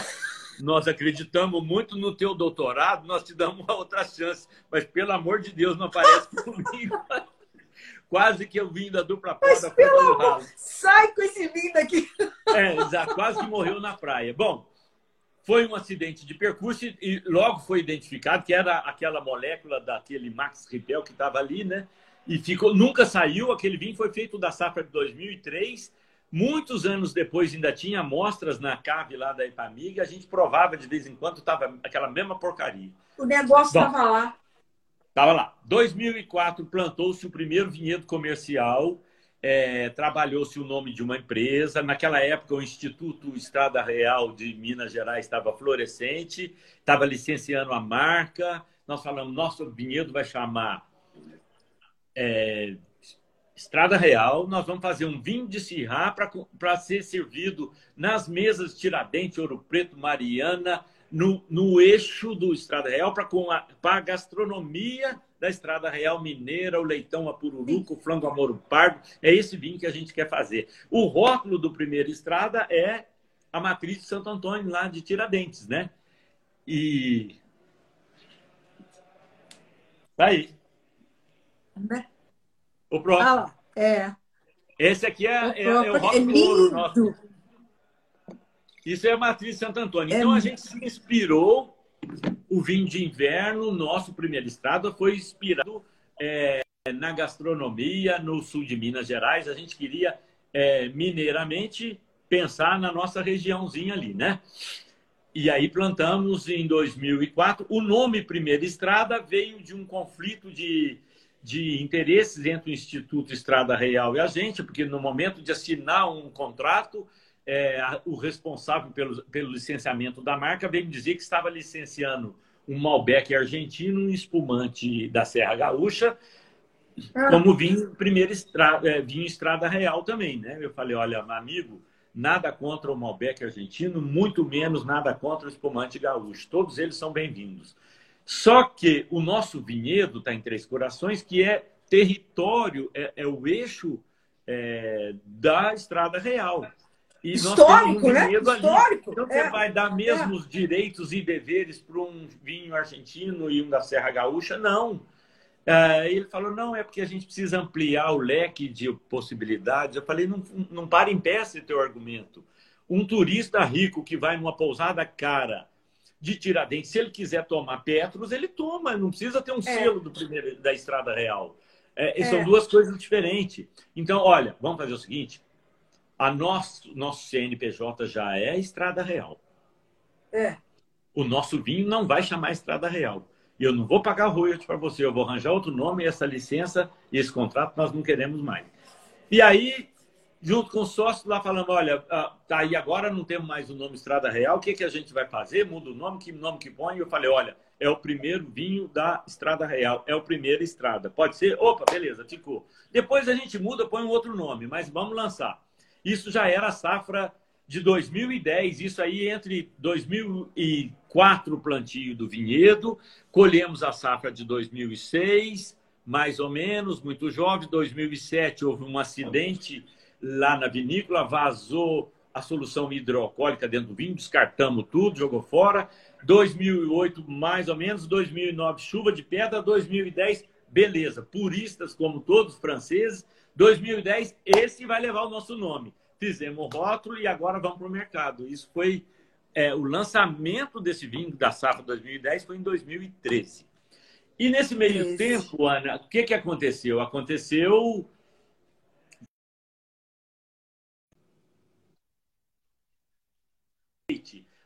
nós acreditamos muito no teu doutorado, nós te damos uma outra chance, mas pelo amor de Deus, não aparece (laughs) comigo. Quase que eu vim da dupla poda pelo amor, Sai com esse vinho daqui! (laughs) É, exato, quase que morreu na praia. Bom, foi um acidente de percurso e logo foi identificado que era aquela molécula daquele Max Ripel que estava ali, né? E ficou, nunca saiu. Aquele vinho foi feito da safra de 2003 Muitos anos depois ainda tinha amostras na cave lá da Ipamiga, a gente provava de vez em quando, estava aquela mesma porcaria. O negócio estava lá. Estava lá. 2004 plantou-se o primeiro vinhedo comercial, é, trabalhou-se o nome de uma empresa. Naquela época, o Instituto Estrada Real de Minas Gerais estava florescente, estava licenciando a marca. Nós falamos, nosso vinhedo vai chamar é, Estrada Real, nós vamos fazer um vinho de Sirá para ser servido nas mesas Tiradentes, Ouro Preto, Mariana, no, no eixo do Estrada Real, para a, a gastronomia da Estrada Real Mineira, o leitão a o flango amoro pardo. É esse vinho que a gente quer fazer. O rótulo do primeiro Estrada é a matriz de Santo Antônio, lá de Tiradentes, né? E. Tá aí. Né? O próximo. Ah, é. Esse aqui é, o, é, é o rock é ouro nosso. Isso é a matriz Santo Antônio. É então a gente se inspirou. O vinho de inverno, nosso primeiro estado, foi inspirado é, na gastronomia no sul de Minas Gerais. A gente queria é, mineiramente pensar na nossa regiãozinha ali, né? E aí plantamos em 2004. O nome Primeira Estrada veio de um conflito de de interesses entre o Instituto Estrada Real e a gente, porque no momento de assinar um contrato, é, o responsável pelo, pelo licenciamento da marca veio me dizer que estava licenciando um Malbec argentino, um espumante da Serra Gaúcha, ah. como vinho primeiro estrada, é, vinho estrada real também, né? Eu falei, olha, amigo, nada contra o Malbec argentino, muito menos nada contra o espumante gaúcho. Todos eles são bem-vindos. Só que o nosso vinhedo está em Três Corações, que é território, é, é o eixo é, da Estrada Real. E Histórico, um né? Histórico. Então, é. você vai dar mesmos é. direitos e deveres para um vinho argentino e um da Serra Gaúcha? Não. É, ele falou, não, é porque a gente precisa ampliar o leque de possibilidades. Eu falei, não, não para em pé esse teu argumento. Um turista rico que vai numa pousada cara de Tiradentes, se ele quiser tomar Petros, ele toma, não precisa ter um é. selo do primeiro, da Estrada Real. É, são é. duas coisas diferentes. Então, olha, vamos fazer o seguinte: a nosso, nosso CNPJ já é Estrada Real. É. O nosso vinho não vai chamar Estrada Real. Eu não vou pagar royalties para você, eu vou arranjar outro nome, essa licença e esse contrato nós não queremos mais. E aí, junto com os sócios lá falando, olha, ah, tá aí agora não temos mais o nome Estrada Real, o que, que a gente vai fazer? Muda o nome, que nome que põe? E eu falei, olha, é o primeiro vinho da Estrada Real, é o primeiro Estrada. Pode ser? Opa, beleza, ficou. Depois a gente muda, põe um outro nome, mas vamos lançar. Isso já era a safra de 2010, isso aí entre 2004 o plantio do vinhedo, colhemos a safra de 2006, mais ou menos, muito jovem, 2007 houve um acidente lá na vinícola, vazou a solução hidroalcoólica dentro do vinho, descartamos tudo, jogou fora. 2008 mais ou menos, 2009 chuva de pedra, 2010 beleza, puristas como todos franceses, 2010 esse vai levar o nosso nome fizemos o rótulo e agora vamos para o mercado. Isso foi é, o lançamento desse vinho da safra 2010 foi em 2013. E nesse meio Esse. tempo, Ana, o que, que aconteceu? Aconteceu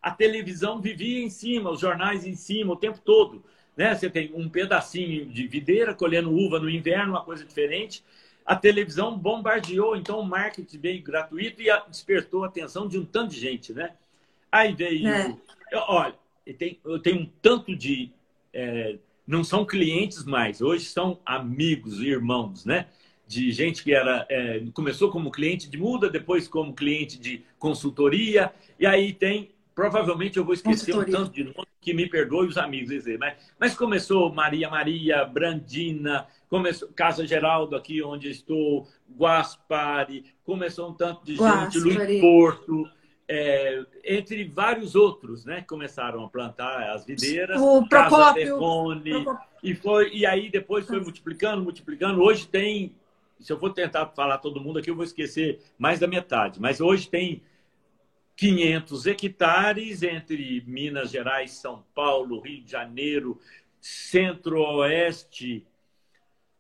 a televisão vivia em cima, os jornais em cima o tempo todo. Né? Você tem um pedacinho de videira colhendo uva no inverno, uma coisa diferente a televisão bombardeou, então, o marketing veio gratuito e despertou a atenção de um tanto de gente, né? Aí veio... É. Olha, tem, eu tenho um tanto de... É, não são clientes mais, hoje são amigos, irmãos, né? De gente que era é, começou como cliente de muda, depois como cliente de consultoria, e aí tem provavelmente eu vou esquecer um tanto de nome que me perdoe os amigos dizer, mas, mas começou Maria Maria, Brandina, começou Casa Geraldo aqui onde estou, Guaspari, começou um tanto de gente, Luiz Porto, é, entre vários outros, né, começaram a plantar as videiras, o Casa Terrone, e foi e aí depois foi multiplicando, multiplicando. Hoje tem, se eu for tentar falar todo mundo aqui, eu vou esquecer mais da metade, mas hoje tem 500 hectares entre Minas Gerais, São Paulo, Rio de Janeiro, Centro-Oeste,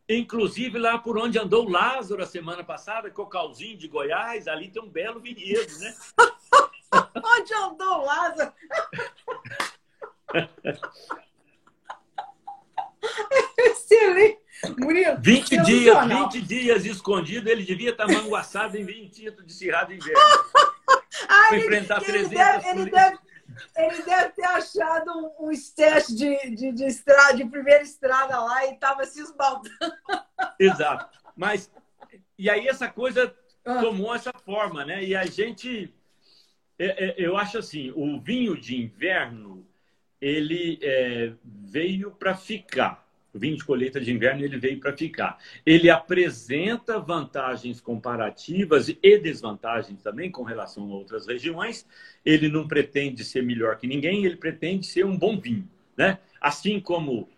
inclusive lá por onde andou Lázaro a semana passada, Cocalzinho de Goiás, ali tem um belo vinhedo, né? (laughs) onde andou Lázaro? (laughs) Excelente. Murilo, 20 dias, 20 dias escondido, ele devia estar manguaçado em 20 tinto de cirrado inverno. (laughs) Ah, ele, enfrentar ele 300 deve, ele, deve, ele deve ter achado um, um de, de, de, estrada, de primeira estrada lá e estava se esbaldando. Exato. Mas, e aí essa coisa ah. tomou essa forma, né? E a gente, é, é, eu acho assim, o vinho de inverno, ele é, veio para ficar o vinho de colheita de inverno ele veio para ficar. Ele apresenta vantagens comparativas e desvantagens também com relação a outras regiões. Ele não pretende ser melhor que ninguém, ele pretende ser um bom vinho, né? Assim como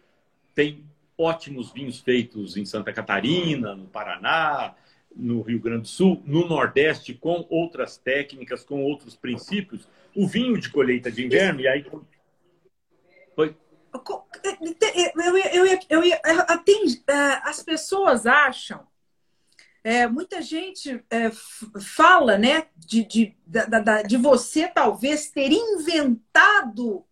tem ótimos vinhos feitos em Santa Catarina, no Paraná, no Rio Grande do Sul, no Nordeste, com outras técnicas, com outros princípios. O vinho de colheita de inverno, e aí. Foi. Eu, eu, eu, eu, tem, as pessoas acham, é, muita gente é, fala né, de, de, de, de você talvez ter inventado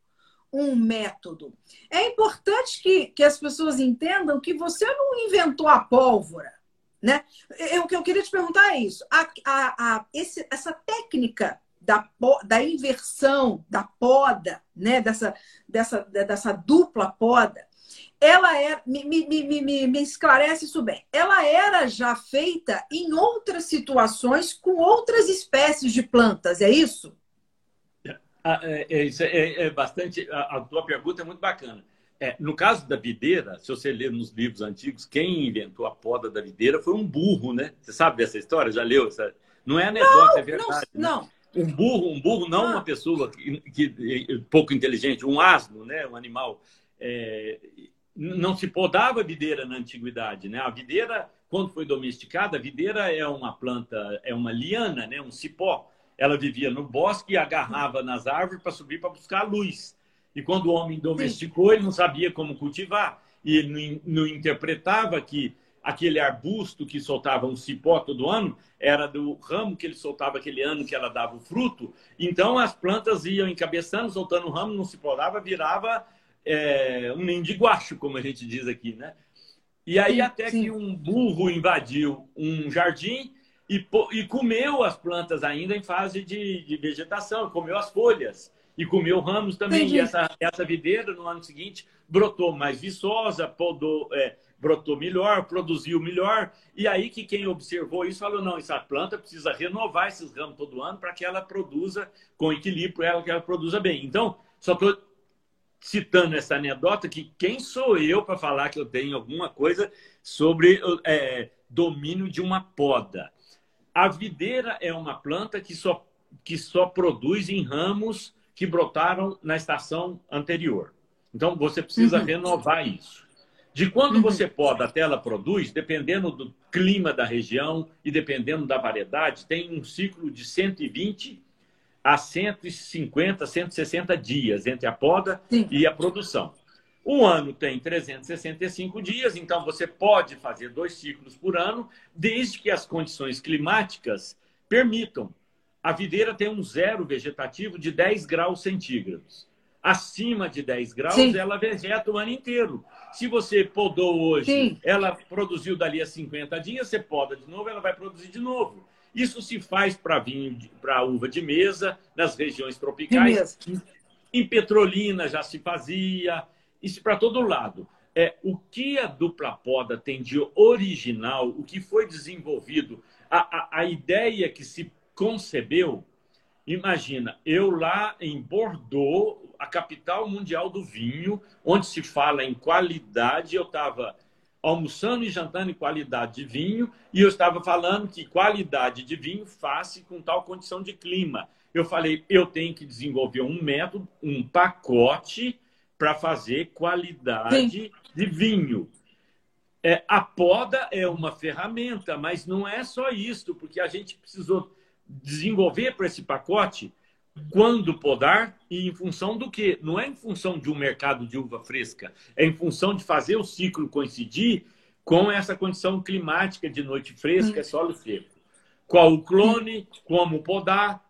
um método. É importante que, que as pessoas entendam que você não inventou a pólvora. Né? O que eu queria te perguntar é isso. A, a, a, esse, essa técnica da, da inversão, da poda, né? dessa, dessa, dessa dupla poda, ela é. Me, me, me, me, esclarece isso bem. Ela era já feita em outras situações com outras espécies de plantas, é isso? É, é, é, é bastante. A, a, tua pergunta é muito bacana. É, no caso da videira, se você ler nos livros antigos, quem inventou a poda da videira foi um burro, né? Você sabe dessa história? Já leu? Essa... Não é anedota, não, é verdade. Não, né? não. Um burro, um burro não ah. uma pessoa que, que, pouco inteligente, um asno, né? Um animal. É, não se podava videira na antiguidade, né? A videira, quando foi domesticada, a videira é uma planta, é uma liana, né? Um cipó. Ela vivia no bosque e agarrava nas árvores para subir para buscar luz. E quando o homem domesticou, ele não sabia como cultivar. E ele não interpretava que aquele arbusto que soltava um cipó todo ano era do ramo que ele soltava aquele ano que ela dava o fruto. Então as plantas iam encabeçando, soltando o ramo, não se podava, virava é, um ninho de guacho, como a gente diz aqui, né? E aí sim, até sim. que um burro invadiu um jardim e, e, comeu as plantas ainda em fase de, de vegetação, comeu as folhas e comeu ramos também. Entendi. E essa, essa videira, no ano seguinte, brotou mais viçosa, podou, é, brotou melhor, produziu melhor. E aí que quem observou isso falou: não, essa planta precisa renovar esses ramos todo ano para que ela produza com equilíbrio, ela, que ela produza bem. Então, só estou citando essa anedota que quem sou eu para falar que eu tenho alguma coisa sobre é, domínio de uma poda. A videira é uma planta que só, que só produz em ramos que brotaram na estação anterior. Então, você precisa uhum. renovar isso. De quando uhum. você poda até ela produz, dependendo do clima da região e dependendo da variedade, tem um ciclo de 120 a 150, 160 dias entre a poda Sim. e a produção. Um ano tem 365 dias, então você pode fazer dois ciclos por ano, desde que as condições climáticas permitam. A videira tem um zero vegetativo de 10 graus centígrados acima de 10 graus, Sim. ela vegeta o ano inteiro. Se você podou hoje, Sim. ela produziu dali a 50 dias, você poda de novo, ela vai produzir de novo. Isso se faz para vinho, para uva de mesa, nas regiões tropicais. Em Petrolina já se fazia, isso para todo lado. É, o que a dupla poda tem de original, o que foi desenvolvido, a, a, a ideia que se concebeu, imagina, eu lá em Bordeaux, a capital mundial do vinho, onde se fala em qualidade. Eu estava almoçando e jantando em qualidade de vinho e eu estava falando que qualidade de vinho faz com tal condição de clima. Eu falei, eu tenho que desenvolver um método, um pacote para fazer qualidade Sim. de vinho. É, a poda é uma ferramenta, mas não é só isso, porque a gente precisou desenvolver para esse pacote quando podar e em função do que? Não é em função de um mercado de uva fresca, é em função de fazer o ciclo coincidir com essa condição climática de noite fresca, hum. solo seco. Qual o clone, como podar,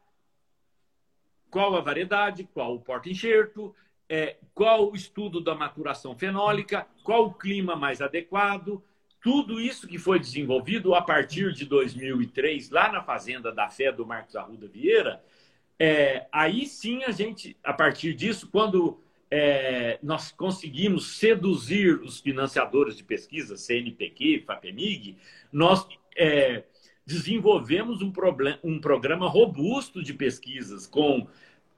qual a variedade, qual o porta-enxerto, é, qual o estudo da maturação fenólica, qual o clima mais adequado. Tudo isso que foi desenvolvido a partir de 2003, lá na fazenda da Fé do Marcos Arruda Vieira, é, aí sim a gente, a partir disso, quando é, nós conseguimos seduzir os financiadores de pesquisa, CNPq, FAPEMIG, nós é, desenvolvemos um, um programa robusto de pesquisas com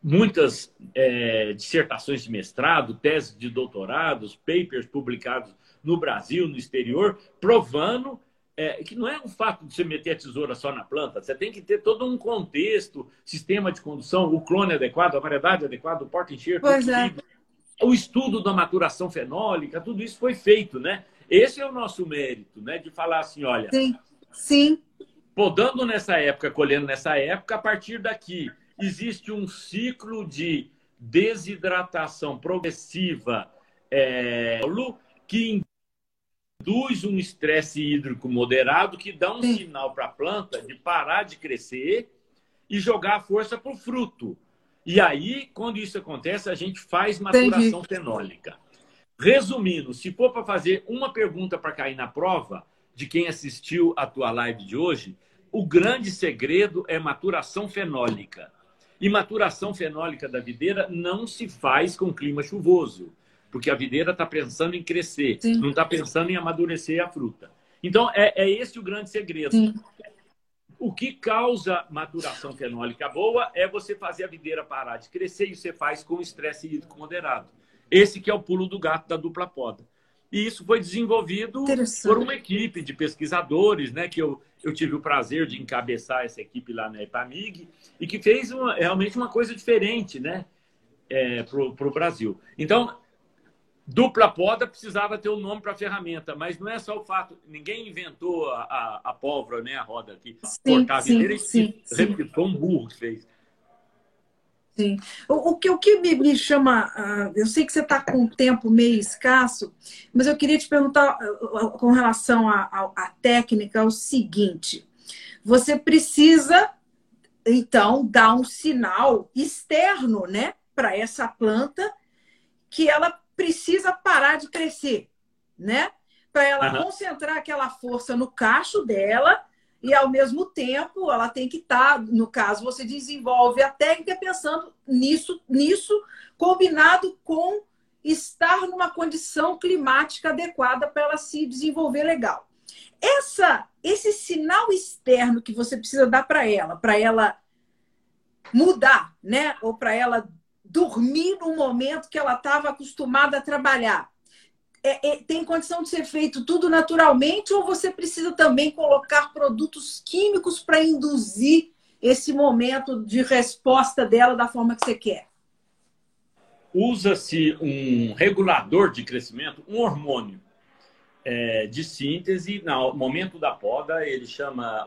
muitas é, dissertações de mestrado, teses de doutorados, papers publicados no Brasil, no exterior, provando é, que não é um fato de você meter a tesoura só na planta, você tem que ter todo um contexto, sistema de condução, o clone adequado, a variedade adequada, o porta-enxerto, é. o estudo da maturação fenólica, tudo isso foi feito, né? Esse é o nosso mérito, né? De falar assim, olha... Sim, sim. Podando nessa época, colhendo nessa época, a partir daqui existe um ciclo de desidratação progressiva é, que induz um estresse hídrico moderado que dá um Sim. sinal para a planta de parar de crescer e jogar a força para o fruto. E aí, quando isso acontece, a gente faz maturação Entendi. fenólica. Resumindo, se for para fazer uma pergunta para cair na prova de quem assistiu a tua live de hoje, o grande segredo é maturação fenólica. E maturação fenólica da videira não se faz com clima chuvoso porque a videira está pensando em crescer, Sim. não está pensando em amadurecer a fruta. Então, é, é esse o grande segredo. Sim. O que causa maturação fenólica boa é você fazer a videira parar de crescer e você faz com estresse hídrico moderado. Esse que é o pulo do gato da dupla poda. E isso foi desenvolvido por uma equipe de pesquisadores, né, que eu, eu tive o prazer de encabeçar essa equipe lá na EPAMIG, e que fez uma, realmente uma coisa diferente né, é, para o Brasil. Então, dupla poda precisava ter o um nome para a ferramenta, mas não é só o fato, ninguém inventou a, a, a pólvora, né, a roda aqui, sim, cortar a videira, sim, sim, sim. foi um burro que fez. Sim. O, o, que, o que me, me chama. Uh, eu sei que você está com o tempo meio escasso, mas eu queria te perguntar uh, com relação à técnica o seguinte: você precisa, então, dar um sinal externo né, para essa planta que ela precisa parar de crescer, né? Para ela uhum. concentrar aquela força no cacho dela e ao mesmo tempo ela tem que estar, tá, no caso, você desenvolve a técnica pensando nisso, nisso combinado com estar numa condição climática adequada para ela se desenvolver legal. Essa, esse sinal externo que você precisa dar para ela, para ela mudar, né? Ou para ela dormir no momento que ela estava acostumada a trabalhar é, é, tem condição de ser feito tudo naturalmente ou você precisa também colocar produtos químicos para induzir esse momento de resposta dela da forma que você quer? Usa-se um regulador de crescimento, um hormônio é, de síntese. No momento da poda, ele chama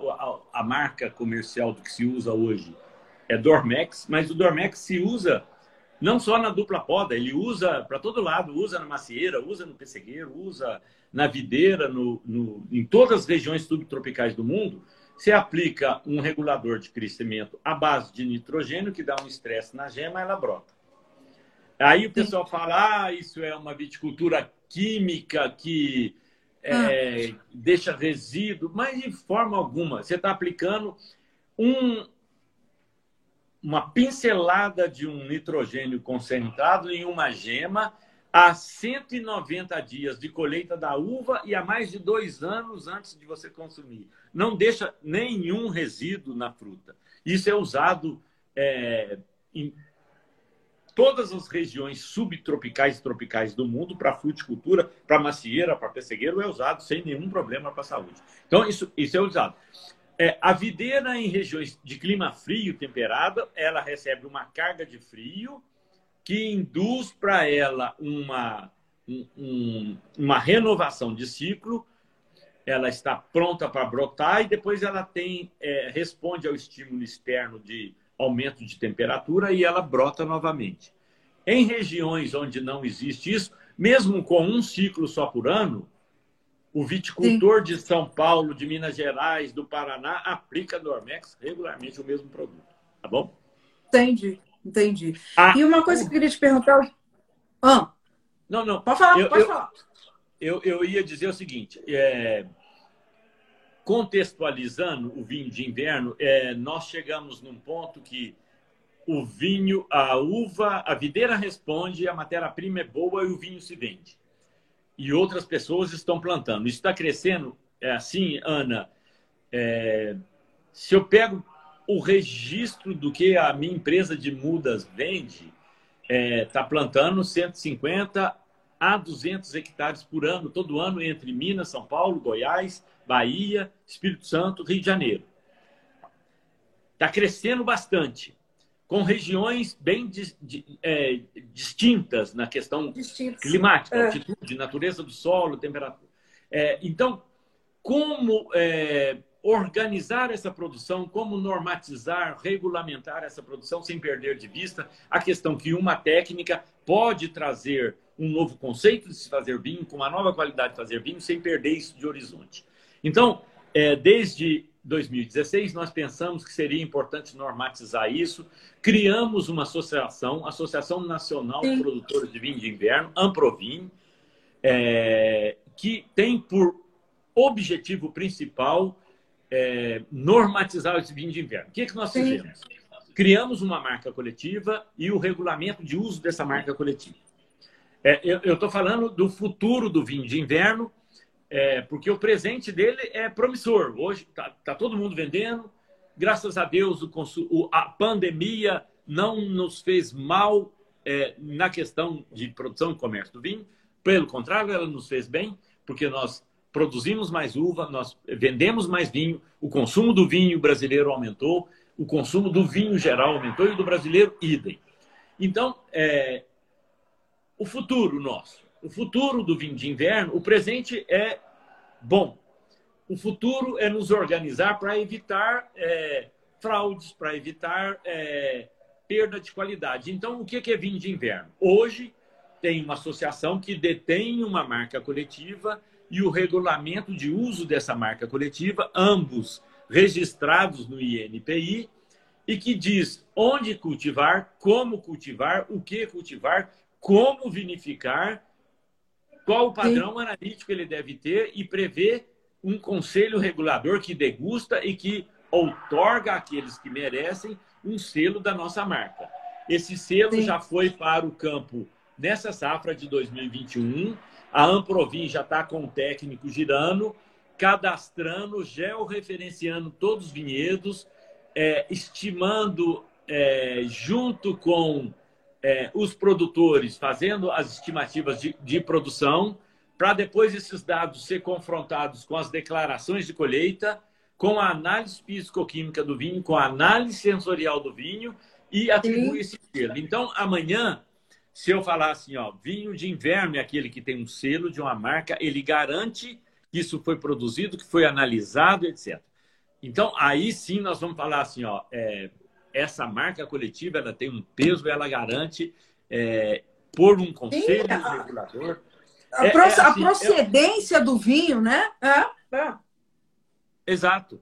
a, a marca comercial do que se usa hoje é Dormex, mas o Dormex se usa não só na dupla poda, ele usa para todo lado, usa na macieira, usa no pessegueiro, usa na videira, no, no, em todas as regiões subtropicais do mundo. Você aplica um regulador de crescimento à base de nitrogênio, que dá um estresse na gema, ela brota. Aí o pessoal fala, ah, isso é uma viticultura química que é, ah. deixa resíduo, mas de forma alguma. Você está aplicando um, uma pincelada de um nitrogênio concentrado em uma gema a 190 dias de colheita da uva e a mais de dois anos antes de você consumir. Não deixa nenhum resíduo na fruta. Isso é usado é, em todas as regiões subtropicais e tropicais do mundo para fruticultura, para macieira, para pessegueiro, é usado sem nenhum problema para a saúde. Então, isso, isso é usado. É, a videira em regiões de clima frio, temperado, ela recebe uma carga de frio que induz para ela uma, um, uma renovação de ciclo. Ela está pronta para brotar e depois ela tem é, responde ao estímulo externo de aumento de temperatura e ela brota novamente. Em regiões onde não existe isso, mesmo com um ciclo só por ano, o viticultor Sim. de São Paulo, de Minas Gerais, do Paraná, aplica Dormex regularmente o mesmo produto. Tá bom? Entendi, entendi. Ah, e uma coisa que eu queria te perguntar. Ah. Não, não. Pode falar, eu, pode eu, falar. Eu, eu ia dizer o seguinte: é, contextualizando o vinho de inverno, é, nós chegamos num ponto que o vinho, a uva, a videira responde, a matéria-prima é boa e o vinho se vende e outras pessoas estão plantando. Isso está crescendo. É assim, Ana. É, se eu pego o registro do que a minha empresa de mudas vende, está é, tá plantando 150 a 200 hectares por ano, todo ano, entre Minas, São Paulo, Goiás, Bahia, Espírito Santo, Rio de Janeiro. Está crescendo bastante com regiões bem di, di, é, distintas na questão Distintos. climática, é. altitude, natureza do solo, temperatura. É, então, como é, organizar essa produção, como normatizar, regulamentar essa produção sem perder de vista a questão que uma técnica pode trazer um novo conceito de se fazer vinho, com uma nova qualidade de fazer vinho, sem perder isso de horizonte. Então, é, desde 2016, nós pensamos que seria importante normatizar isso. Criamos uma associação, Associação Nacional Sim. de Produtores de Vinho de Inverno, Amprovin, é, que tem por objetivo principal é, normatizar esse vinho de inverno. O que, é que nós Sim. fizemos? Criamos uma marca coletiva e o regulamento de uso dessa marca coletiva. É, eu estou falando do futuro do vinho de inverno, é, porque o presente dele é promissor. Hoje está tá todo mundo vendendo. Graças a Deus, o, o, a pandemia não nos fez mal é, na questão de produção e comércio do vinho. Pelo contrário, ela nos fez bem, porque nós produzimos mais uva, nós vendemos mais vinho, o consumo do vinho brasileiro aumentou, o consumo do vinho geral aumentou e do brasileiro, idem. Então, é, o futuro nosso, o futuro do vinho de inverno, o presente é bom. O futuro é nos organizar para evitar é, fraudes, para evitar é, perda de qualidade. Então, o que é vinho de inverno? Hoje, tem uma associação que detém uma marca coletiva e o regulamento de uso dessa marca coletiva, ambos registrados no INPI, e que diz onde cultivar, como cultivar, o que cultivar, como vinificar, qual o padrão Sim. analítico ele deve ter e prevê um conselho regulador que degusta e que outorga àqueles que merecem um selo da nossa marca. Esse selo Sim. já foi para o campo nessa safra de 2021. A Amprovin já está com o técnico girando, cadastrando, georreferenciando todos os vinhedos, é, estimando é, junto com é, os produtores fazendo as estimativas de, de produção, para depois esses dados ser confrontados com as declarações de colheita, com a análise físico-química do vinho, com a análise sensorial do vinho e atribuir esse selo. Então, amanhã, se eu falar assim, ó, vinho de inverno é aquele que tem um selo de uma marca, ele garante que isso foi produzido, que foi analisado, etc. Então, aí sim nós vamos falar assim, ó, é, essa marca coletiva ela tem um peso, ela garante é, por um conselho sim, a, regulador. A, é, é assim, a procedência do vinho, né? É, é. Exato.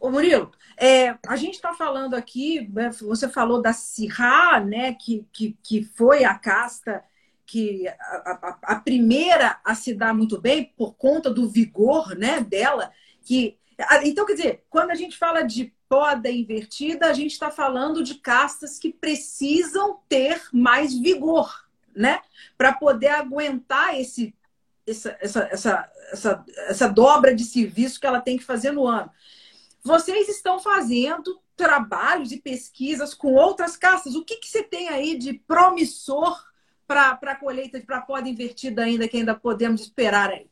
Ô Murilo, é, a gente está falando aqui, né, você falou da Sirá, né, que, que, que foi a casta que a, a, a, primeira a se dar muito bem por conta do vigor né, dela. que Então, quer dizer, quando a gente fala de poda invertida, a gente está falando de castas que precisam ter mais vigor, né? Para poder aguentar esse, essa, essa, essa, essa, essa dobra de serviço que ela tem que fazer no ano. Vocês estão fazendo trabalhos e pesquisas com outras castas. O que, que você tem aí de promissor para a colheita, para a poda invertida ainda, que ainda podemos esperar aí?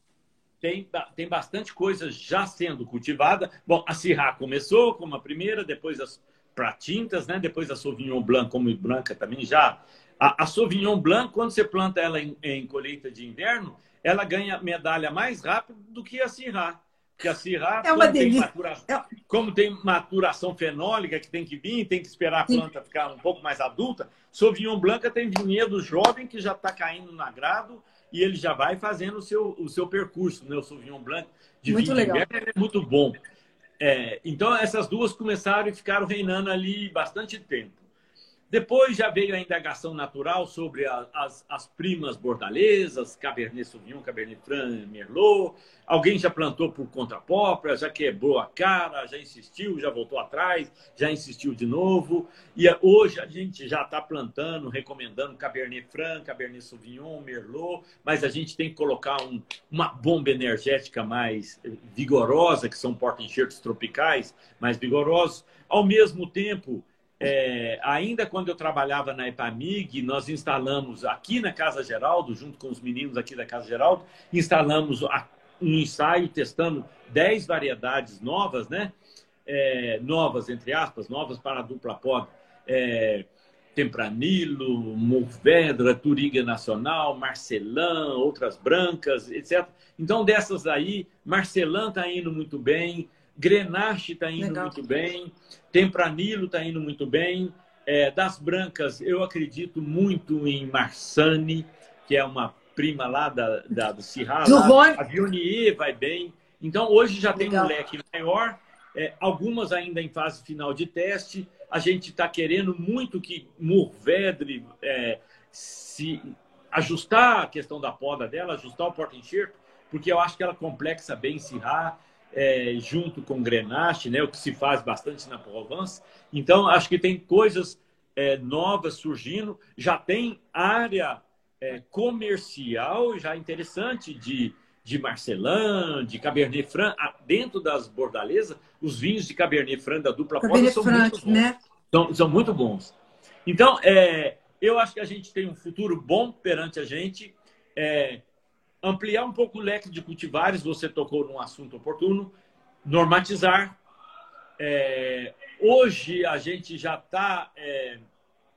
Tem, tem bastante coisa já sendo cultivada. Bom, a Syrah começou como a primeira, depois as para tintas, né? depois a Sauvignon Blanc como branca também já. A, a Sauvignon Blanc, quando você planta ela em, em colheita de inverno, ela ganha medalha mais rápido do que a Syrah. Porque a Syrah, é uma como, tem maturação, é... como tem maturação fenólica que tem que vir, tem que esperar a planta Sim. ficar um pouco mais adulta, Sauvignon Blanc tem vinhedo jovem que já está caindo no agrado e ele já vai fazendo o seu, o seu percurso. Né? O Sauvignon Blanc de muito vinho legal. é muito bom. É, então, essas duas começaram e ficaram reinando ali bastante tempo. Depois já veio a indagação natural sobre a, as, as, primas bordalesas, Cabernet Sauvignon, Cabernet Franc, Merlot. Alguém já plantou por conta própria, já quebrou a cara, já insistiu, já voltou atrás, já insistiu de novo. E hoje a gente já está plantando, recomendando Cabernet Franc, Cabernet Sauvignon, Merlot, mas a gente tem que colocar um, uma bomba energética mais vigorosa, que são porta-enxertos tropicais mais vigorosos. Ao mesmo tempo, é, ainda quando eu trabalhava na EPAMIG, nós instalamos aqui na Casa Geraldo, junto com os meninos aqui da Casa Geraldo, instalamos um ensaio testando 10 variedades novas, né? É, novas, entre aspas, novas para a dupla pod. É, Tempranilo, Mourvedra, Turiga Nacional, Marcelã, outras brancas, etc. Então, dessas aí, Marcelã está indo muito bem, Grenache está indo Legal. muito bem. Tempranilo está indo muito bem. É, das brancas, eu acredito muito em Marsani, que é uma prima lá da, da, do Sirra. A Vionier vai bem. Então, hoje já tem Legal. um leque maior. É, algumas ainda em fase final de teste. A gente está querendo muito que Mourvedre é, se ajustar a questão da poda dela, ajustar o porta-enxerto, porque eu acho que ela complexa bem Sirra é, junto com Grenache, né, o que se faz bastante na Provence. Então, acho que tem coisas é, novas surgindo, já tem área é, comercial já interessante de, de Marcelin, de Cabernet Franc. Dentro das bordalesas, os vinhos de Cabernet Franc da dupla Cabernet são Franc, muito bons. Né? São, são muito bons. Então, é, eu acho que a gente tem um futuro bom perante a gente. É, ampliar um pouco o leque de cultivares, você tocou num assunto oportuno, normatizar. É, hoje a gente já está é,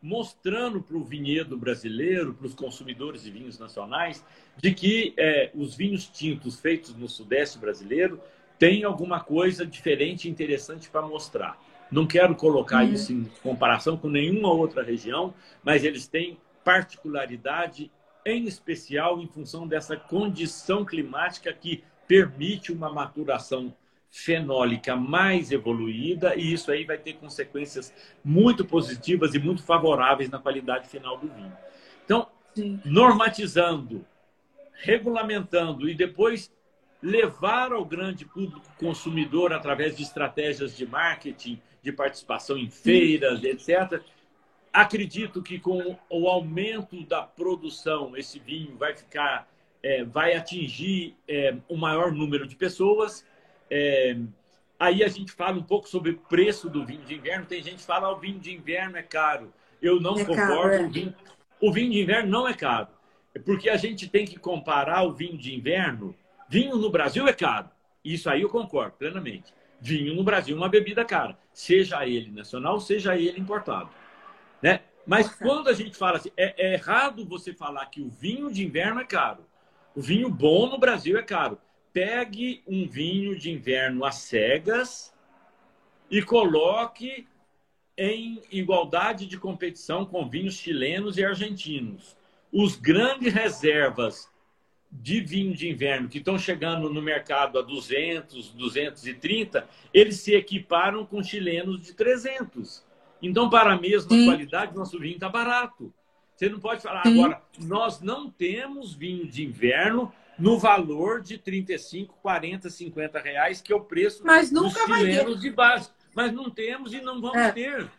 mostrando para o vinhedo brasileiro, para os consumidores de vinhos nacionais, de que é, os vinhos tintos feitos no Sudeste brasileiro têm alguma coisa diferente e interessante para mostrar. Não quero colocar uhum. isso em comparação com nenhuma outra região, mas eles têm particularidade, em especial em função dessa condição climática que permite uma maturação fenólica mais evoluída, e isso aí vai ter consequências muito positivas e muito favoráveis na qualidade final do vinho. Então, Sim. normatizando, regulamentando e depois levar ao grande público consumidor através de estratégias de marketing, de participação em feiras, etc. Acredito que com o aumento da produção, esse vinho vai ficar, é, vai atingir é, um maior número de pessoas. É, aí a gente fala um pouco sobre o preço do vinho de inverno. Tem gente que fala que o vinho de inverno é caro. Eu não é concordo. É. o, vinho, o vinho de inverno não é caro. Porque a gente tem que comparar o vinho de inverno. Vinho no Brasil é caro. Isso aí eu concordo plenamente vinho no Brasil uma bebida cara, seja ele nacional, seja ele importado. Né? Mas quando a gente fala assim, é, é, errado você falar que o vinho de inverno é caro. O vinho bom no Brasil é caro. Pegue um vinho de inverno às cegas e coloque em igualdade de competição com vinhos chilenos e argentinos. Os grandes reservas de vinho de inverno que estão chegando no mercado a 200, 230, eles se equiparam com chilenos de 300. Então, para a mesma Sim. qualidade, nosso vinho está barato. Você não pode falar Sim. agora, nós não temos vinho de inverno no valor de 35, 40, 50 reais, que é o preço Mas nunca dos chilenos de base. Mas não temos e não vamos é. ter.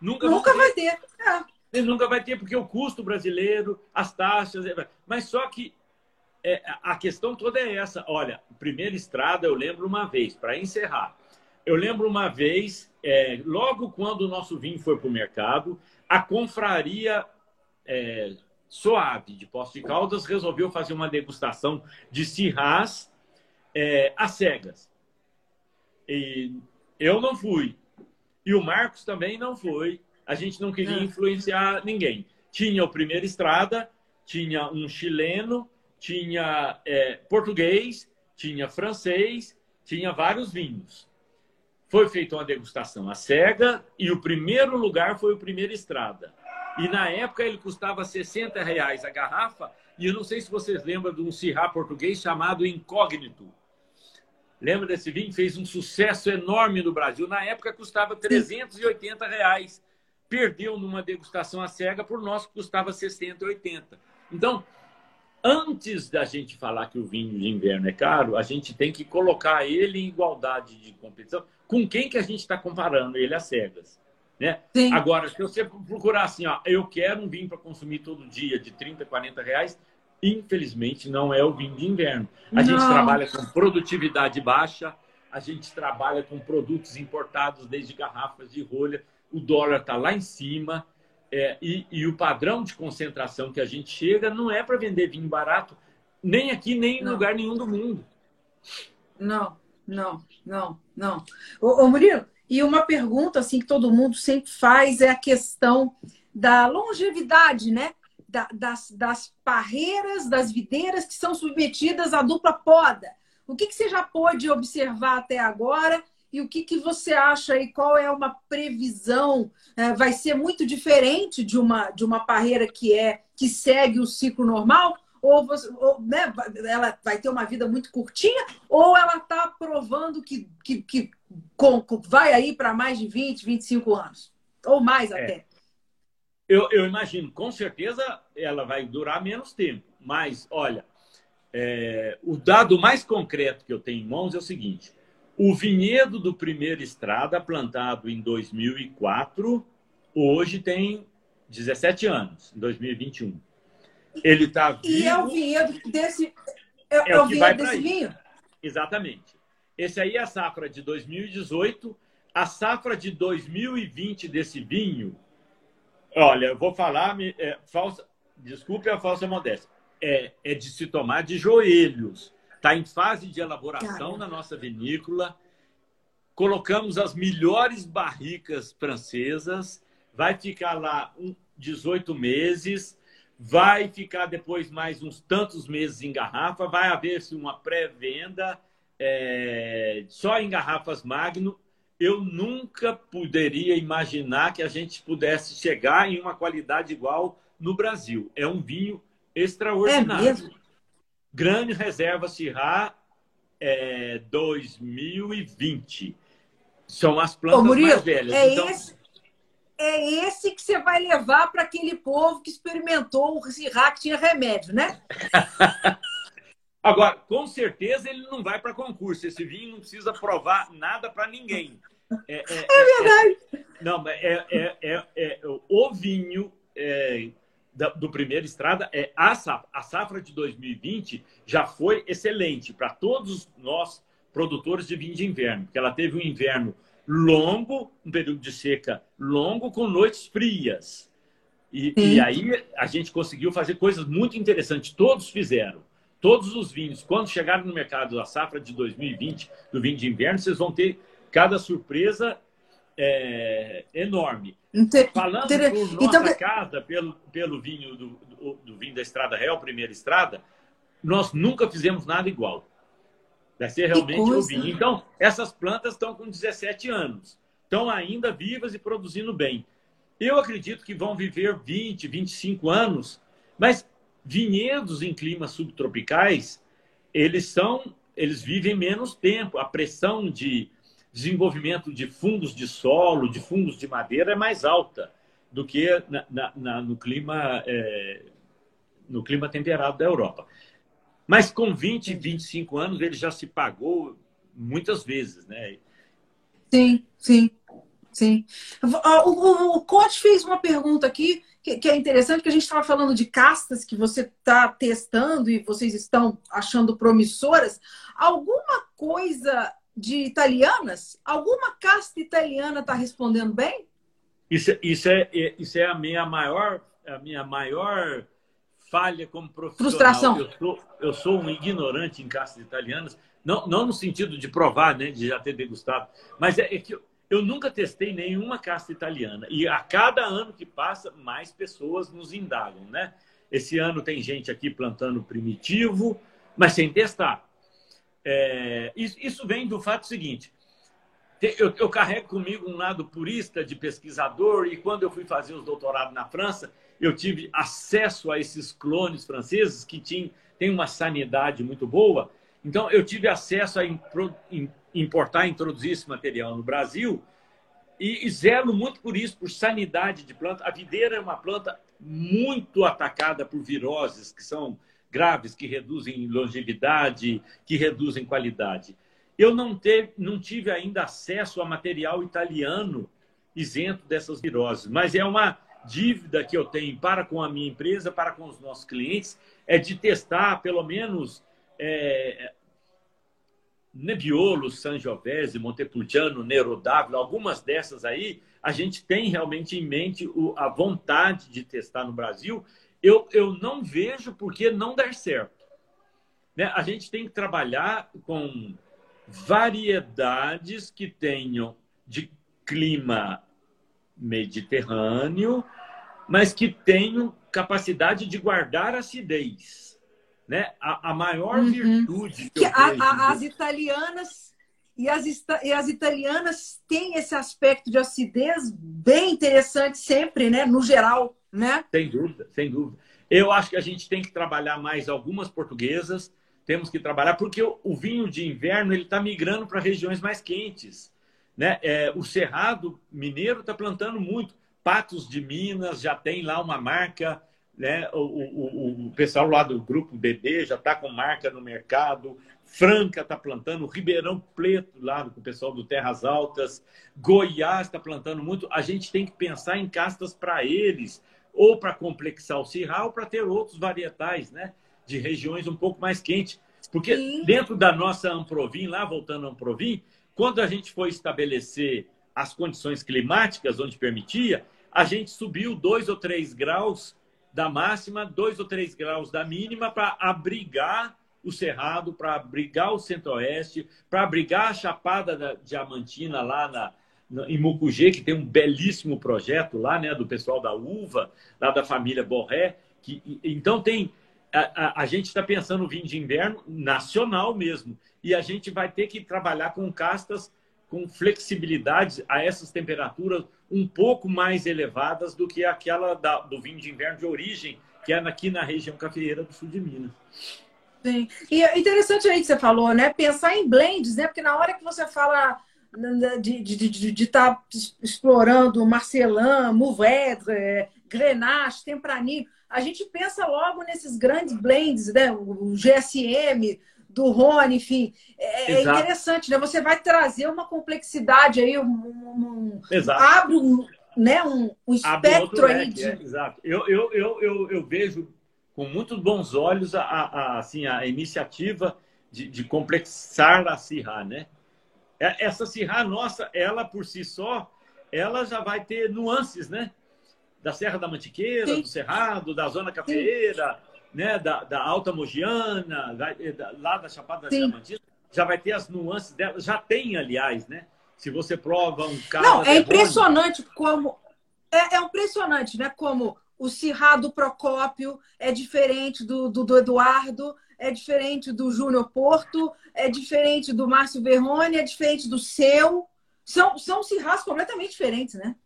Nunca, nunca vai ter. É. Ele nunca vai ter, porque o custo brasileiro, as taxas. É, mas só que é, a questão toda é essa. Olha, primeira estrada, eu lembro uma vez, para encerrar. Eu lembro uma vez, é, logo quando o nosso vinho foi para o mercado, a confraria é, Soave de Poço de Caldas resolveu fazer uma degustação de cirrás é, às cegas. E eu não fui. E o Marcos também não foi. A gente não queria é. influenciar ninguém. Tinha o Primeira Estrada, tinha um chileno tinha é, português, tinha francês, tinha vários vinhos. Foi feita uma degustação à cega e o primeiro lugar foi o Primeira Estrada. E na época ele custava 60 reais a garrafa. E eu não sei se vocês lembram de um cirrá português chamado Incógnito. Lembra desse vinho? Fez um sucesso enorme no Brasil. Na época custava 380 reais. Perdeu numa degustação à cega, por nós custava 60, 80. Então, antes da gente falar que o vinho de inverno é caro, a gente tem que colocar ele em igualdade de competição com quem que a gente está comparando ele às cegas. Né? Agora, se você procurar assim, ó, eu quero um vinho para consumir todo dia de 30, 40 reais, infelizmente não é o vinho de inverno. A não. gente trabalha com produtividade baixa, a gente trabalha com produtos importados desde garrafas de rolha, o dólar está lá em cima, é, e, e, o padrão de concentração que a gente chega não é para vender vinho barato, nem aqui, nem em não. lugar nenhum do mundo. Não, não, não, não. Ô, ô Murilo, e uma pergunta assim que todo mundo sempre faz é a questão da longevidade, né? Da, das, das parreiras, das videiras que são submetidas à dupla poda. O que, que você já pôde observar até agora e o que, que você acha aí? Qual é uma previsão? É, vai ser muito diferente de uma, de uma parreira que é que segue o ciclo normal? Ou, você, ou né, ela vai ter uma vida muito curtinha? Ou ela está provando que, que, que com, vai aí para mais de 20, 25 anos? Ou mais é. até? Eu, eu imagino, com certeza ela vai durar menos tempo. Mas, olha, é, o dado mais concreto que eu tenho em mãos é o seguinte: o vinhedo do Primeira Estrada, plantado em 2004, hoje tem 17 anos, em 2021. Ele está vivo. E é o vinhedo desse. É, é, é o, vinhedo desse vinho? Exatamente. Esse aí é a safra de 2018. A safra de 2020 desse vinho, olha, eu vou falar, é, falsa, desculpe a falsa modéstia, é, é de se tomar de joelhos. Está em fase de elaboração Caramba. na nossa vinícola. Colocamos as melhores barricas francesas. Vai ficar lá um, 18 meses. Vai ficar depois mais uns tantos meses em garrafa. Vai haver-se uma pré-venda é, só em garrafas Magno. Eu nunca poderia imaginar que a gente pudesse chegar em uma qualidade igual no Brasil. É um vinho extraordinário. É mesmo? Grande Reserva Syrah é, 2020. São as plantas Ô, Murilo, mais velhas. É, então... esse, é esse que você vai levar para aquele povo que experimentou o Syrah que tinha remédio, né? (laughs) Agora, com certeza ele não vai para concurso. Esse vinho não precisa provar nada para ninguém. É, é, é, é verdade. não, é, é, é, é, o vinho do primeiro estrada é a safra. A safra de 2020 já foi excelente para todos nós produtores de vinho de inverno, porque ela teve um inverno longo, um período de seca longo, com noites frias. E, e, aí a gente conseguiu fazer coisas muito interessantes. Todos fizeram. Todos os vinhos, quando chegaram no mercado a safra de 2020, do vinho de inverno, vocês vão ter cada surpresa é, enorme. Inter... Falando Inter... por nossa então... casa, pelo, pelo vinho do, do, do, vinho da Estrada Real, primeira estrada, nós nunca fizemos nada igual. Vai ser realmente o vinho. Então, essas plantas estão com 17 anos. Estão ainda vivas e produzindo bem. Eu acredito que vão viver 20, 25 anos, mas vinhedos em climas subtropicais, eles são, eles vivem menos tempo. A pressão de desenvolvimento de fungos de solo, de fungos de madeira é mais alta do que na, na, na, no, clima, é, no clima temperado da Europa. Mas com 20, 25 anos ele já se pagou muitas vezes, né? Sim, sim, sim. O, o, o coach fez uma pergunta aqui que, que é interessante, que a gente estava falando de castas que você está testando e vocês estão achando promissoras. Alguma coisa de italianas? Alguma casta italiana está respondendo bem? Isso, isso, é, é, isso é a minha maior, a minha maior falha como profissional. Frustração. Eu sou, eu sou um ignorante em castas italianas, não, não no sentido de provar, né, de já ter degustado, mas é, é que eu, eu nunca testei nenhuma casta italiana. E a cada ano que passa, mais pessoas nos indagam, né? Esse ano tem gente aqui plantando primitivo, mas sem testar. É, isso vem do fato seguinte: eu, eu, carrego comigo um lado purista de pesquisador, e quando eu fui fazer os doutorados na França, eu tive acesso a esses clones franceses que tinham, têm uma sanidade muito boa. Então, eu tive acesso a importar e introduzir esse material no Brasil e, e zelo muito por isso, por sanidade de planta. A videira é uma planta muito atacada por viroses que são graves que reduzem longevidade, que reduzem qualidade. Eu não, teve, não tive ainda acesso a material italiano isento dessas viroses, mas é uma dívida que eu tenho para com a minha empresa, para com os nossos clientes, é de testar pelo menos é, Nebbiolo, Sangiovese, Montepulciano, Nero Dávila, algumas dessas aí, a gente tem realmente em mente a vontade de testar no Brasil eu, eu não vejo por que não dar certo. Né? A gente tem que trabalhar com variedades que tenham de clima mediterrâneo, mas que tenham capacidade de guardar acidez. Né? A, a maior uhum. virtude que, que a, a, as italianas e as, e as italianas têm esse aspecto de acidez bem interessante sempre, né? No geral né? Sem dúvida, sem dúvida. Eu acho que a gente tem que trabalhar mais algumas portuguesas, temos que trabalhar, porque o vinho de inverno ele está migrando para regiões mais quentes. Né? É, o Cerrado Mineiro está plantando muito. Patos de Minas já tem lá uma marca, né? o, o, o pessoal lá do grupo BB já está com marca no mercado. Franca está plantando, Ribeirão Preto, lá com o pessoal do Terras Altas, Goiás está plantando muito. A gente tem que pensar em castas para eles, ou para complexar o cirral, ou para ter outros varietais, né? De regiões um pouco mais quentes. Porque Sim. dentro da nossa Amprovim, lá voltando a Amprovim, quando a gente foi estabelecer as condições climáticas onde permitia, a gente subiu dois ou três graus da máxima, dois ou três graus da mínima para abrigar o Cerrado, para abrigar o Centro-Oeste, para abrigar a Chapada da Diamantina lá na, na, em Mucugê, que tem um belíssimo projeto lá, né, do pessoal da Uva, lá da família Borré. Que, então tem a, a, a gente está pensando no vinho de inverno nacional mesmo. E a gente vai ter que trabalhar com castas com flexibilidade a essas temperaturas um pouco mais elevadas do que aquela da, do vinho de inverno de origem, que é aqui na região cafeeira do sul de Minas. Sim. E é interessante aí que você falou, né? Pensar em blends, né? Porque na hora que você fala de estar de, de, de tá explorando Marcelin, Mourvèdre, Grenache, Tempranillo, a gente pensa logo nesses grandes blends, né? O GSM, do Rony, enfim. É, é interessante, né? Você vai trazer uma complexidade aí, um, um, abre um, né? um, um espectro aí leque, de... é, exato. Eu, eu, eu, eu, eu vejo com muito bons olhos a, a, assim, a iniciativa de, de complexar a Cirrá, né? É, essa Cirrá nossa, ela por si só, ela já vai ter nuances, né? da Serra da Mantiqueira, Sim. do Cerrado, da Zona Cafeeira, né, da, da Alta Mogiana, da, lá da Chapada da Diamantina, já vai ter as nuances dela. Já tem, aliás, né? Se você prova um carro. Não, é impressionante como. É, é impressionante, né? Como o Cirrado Procópio é diferente do, do, do Eduardo, é diferente do Júnior Porto, é diferente do Márcio Verrone, é diferente do seu. São, são cirrados completamente diferentes, né?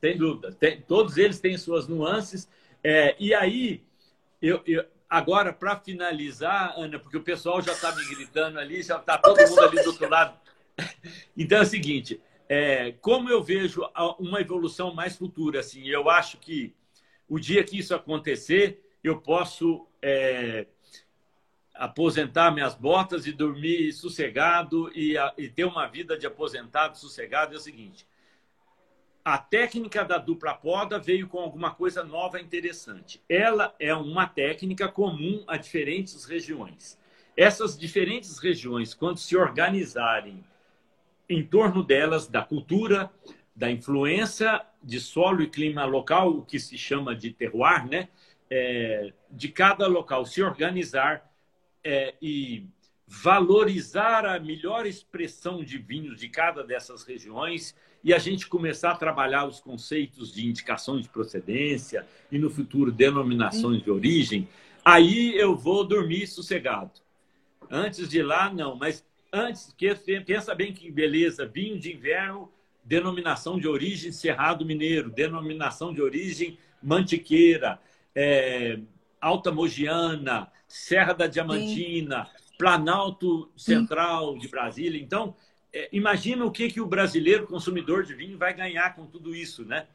Sem dúvida. Tem, todos eles têm suas nuances. É, e aí, eu, eu agora, para finalizar, Ana, porque o pessoal já está me gritando ali, já está todo mundo ali do outro lado. (laughs) Então é o seguinte, é, como eu vejo uma evolução mais futura, assim, eu acho que o dia que isso acontecer, eu posso é, aposentar minhas botas e dormir sossegado e, a, e ter uma vida de aposentado sossegado. É o seguinte, a técnica da dupla poda veio com alguma coisa nova interessante. Ela é uma técnica comum a diferentes regiões. Essas diferentes regiões, quando se organizarem em torno delas, da cultura, da influência de solo e clima local, o que se chama de terroir, né? É, de cada local se organizar é, e valorizar a melhor expressão de vinhos de cada dessas regiões e a gente começar a trabalhar os conceitos de indicação de procedência e no futuro denominações de origem, aí eu vou dormir sossegado. Antes de lá, não, mas antes, pensa bem que beleza, vinho de inverno, denominação de origem Cerrado Mineiro, denominação de origem Mantiqueira, é, Alta Mogiana, Serra da Diamantina, Sim. Planalto Central Sim. de Brasília. Então, é, imagina o que, que o brasileiro consumidor de vinho vai ganhar com tudo isso, né?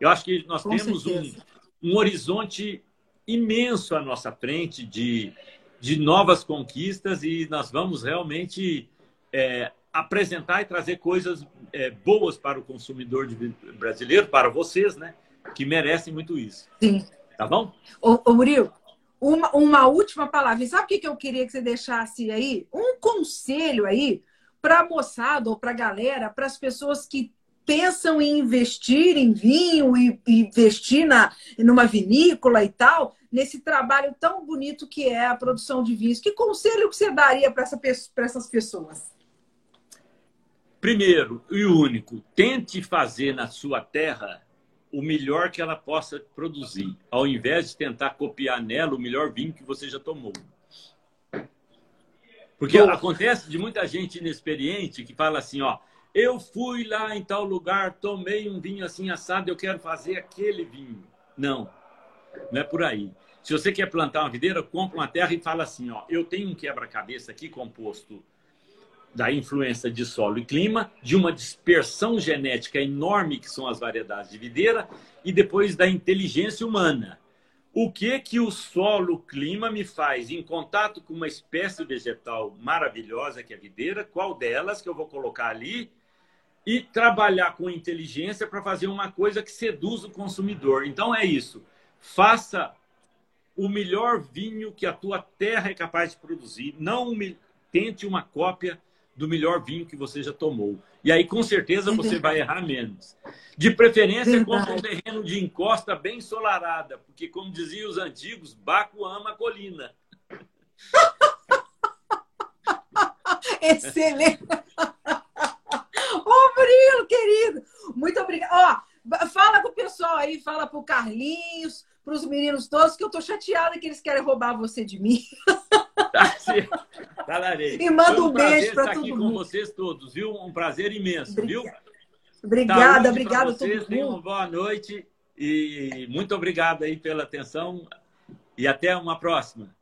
Eu acho que nós com temos um, um, horizonte imenso à nossa frente de, de novas conquistas e nós vamos realmente é, apresentar e trazer coisas é, boas para o consumidor brasileiro, para vocês, né? Que merecem muito isso. Sim. Tá bom? Ô, ô Murilo, uma, uma última palavra. E sabe o que, que eu queria que você deixasse aí? Um conselho aí para a moçada ou para a galera, para as pessoas que pensam em investir em vinho e, investir na, numa vinícola e tal, nesse trabalho tão bonito que é a produção de vinhos. Que conselho que você daria para essa, essas pessoas? Primeiro e único, tente fazer na sua terra o melhor que ela possa produzir, ao invés de tentar copiar nela o melhor vinho que você já tomou. Porque Bom. acontece de muita gente inexperiente que fala assim, ó, eu fui lá em tal lugar, tomei um vinho assim assado, eu quero fazer aquele vinho. Não, não é por aí. Se você quer plantar uma videira, compra uma terra e fala assim, ó, eu tenho um quebra-cabeça aqui composto da influência de solo e clima, de uma dispersão genética enorme que são as variedades de videira e depois da inteligência humana. o que que o solo, clima me faz em contato com uma espécie vegetal maravilhosa que é a videira, qual delas que eu vou colocar ali e trabalhar com inteligência para fazer uma coisa que seduz o consumidor. Então é isso. Faça o melhor vinho que a tua terra é capaz de produzir. Não tente uma cópia do melhor vinho que você já tomou. E aí, com certeza, você vai errar menos. De preferência, com um terreno de encosta bem ensolarada, porque, como diziam os antigos, Baco ama a colina. (laughs) Excelente! (laughs) Ô, Murilo, querido! Muito obrigada. Ó, fala com o pessoal aí, fala pro Carlinhos, para os meninos todos, que eu tô chateada que eles querem roubar você de mim. (laughs) Falarei. (laughs) E manda um, um beijo para todo aqui mundo. com vocês todos, viu? Um prazer imenso, obrigada. viu? Obrigada, obrigada a vocês. Tenham uma boa noite e muito obrigado aí pela atenção e até uma próxima.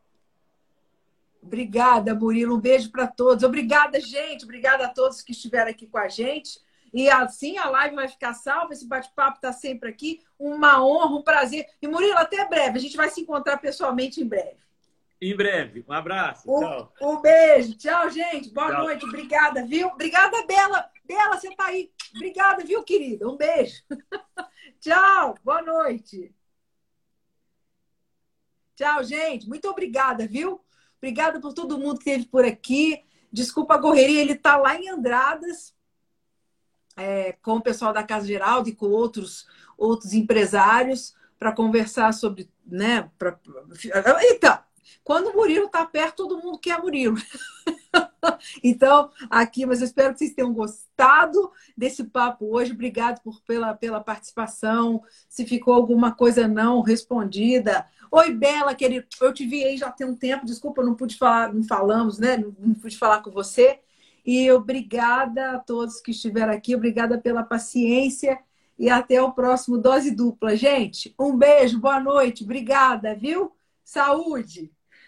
Obrigada, Murilo. Um beijo para todos. Obrigada, gente. Obrigada a todos que estiveram aqui com a gente. E assim a live vai ficar salva. Esse bate-papo está sempre aqui. Uma honra, um prazer. E Murilo, até breve. A gente vai se encontrar pessoalmente em breve. Em breve. Um abraço. Um, tchau. Um beijo. Tchau, gente. Boa tchau. noite. Obrigada, viu? Obrigada, Bela. Bela, você tá aí. Obrigada, viu, querida? Um beijo. (laughs) tchau. Boa noite. Tchau, gente. Muito obrigada, viu? Obrigada por todo mundo que esteve por aqui. Desculpa a correria, ele está lá em Andradas, é, com o pessoal da Casa Geraldo e com outros, outros empresários para conversar sobre. Né, pra... Então, quando o Murilo está perto, todo mundo quer Murilo. (laughs) então, aqui, mas eu espero que vocês tenham gostado desse papo hoje. Obrigado por, pela, pela participação. Se ficou alguma coisa não respondida, Oi, Bela, querido. Eu te vi aí já tem um tempo. Desculpa, não pude falar, não falamos, né? Não pude falar com você. E obrigada a todos que estiveram aqui. Obrigada pela paciência. E até o próximo Dose Dupla. Gente, um beijo, boa noite. Obrigada, viu? Saúde!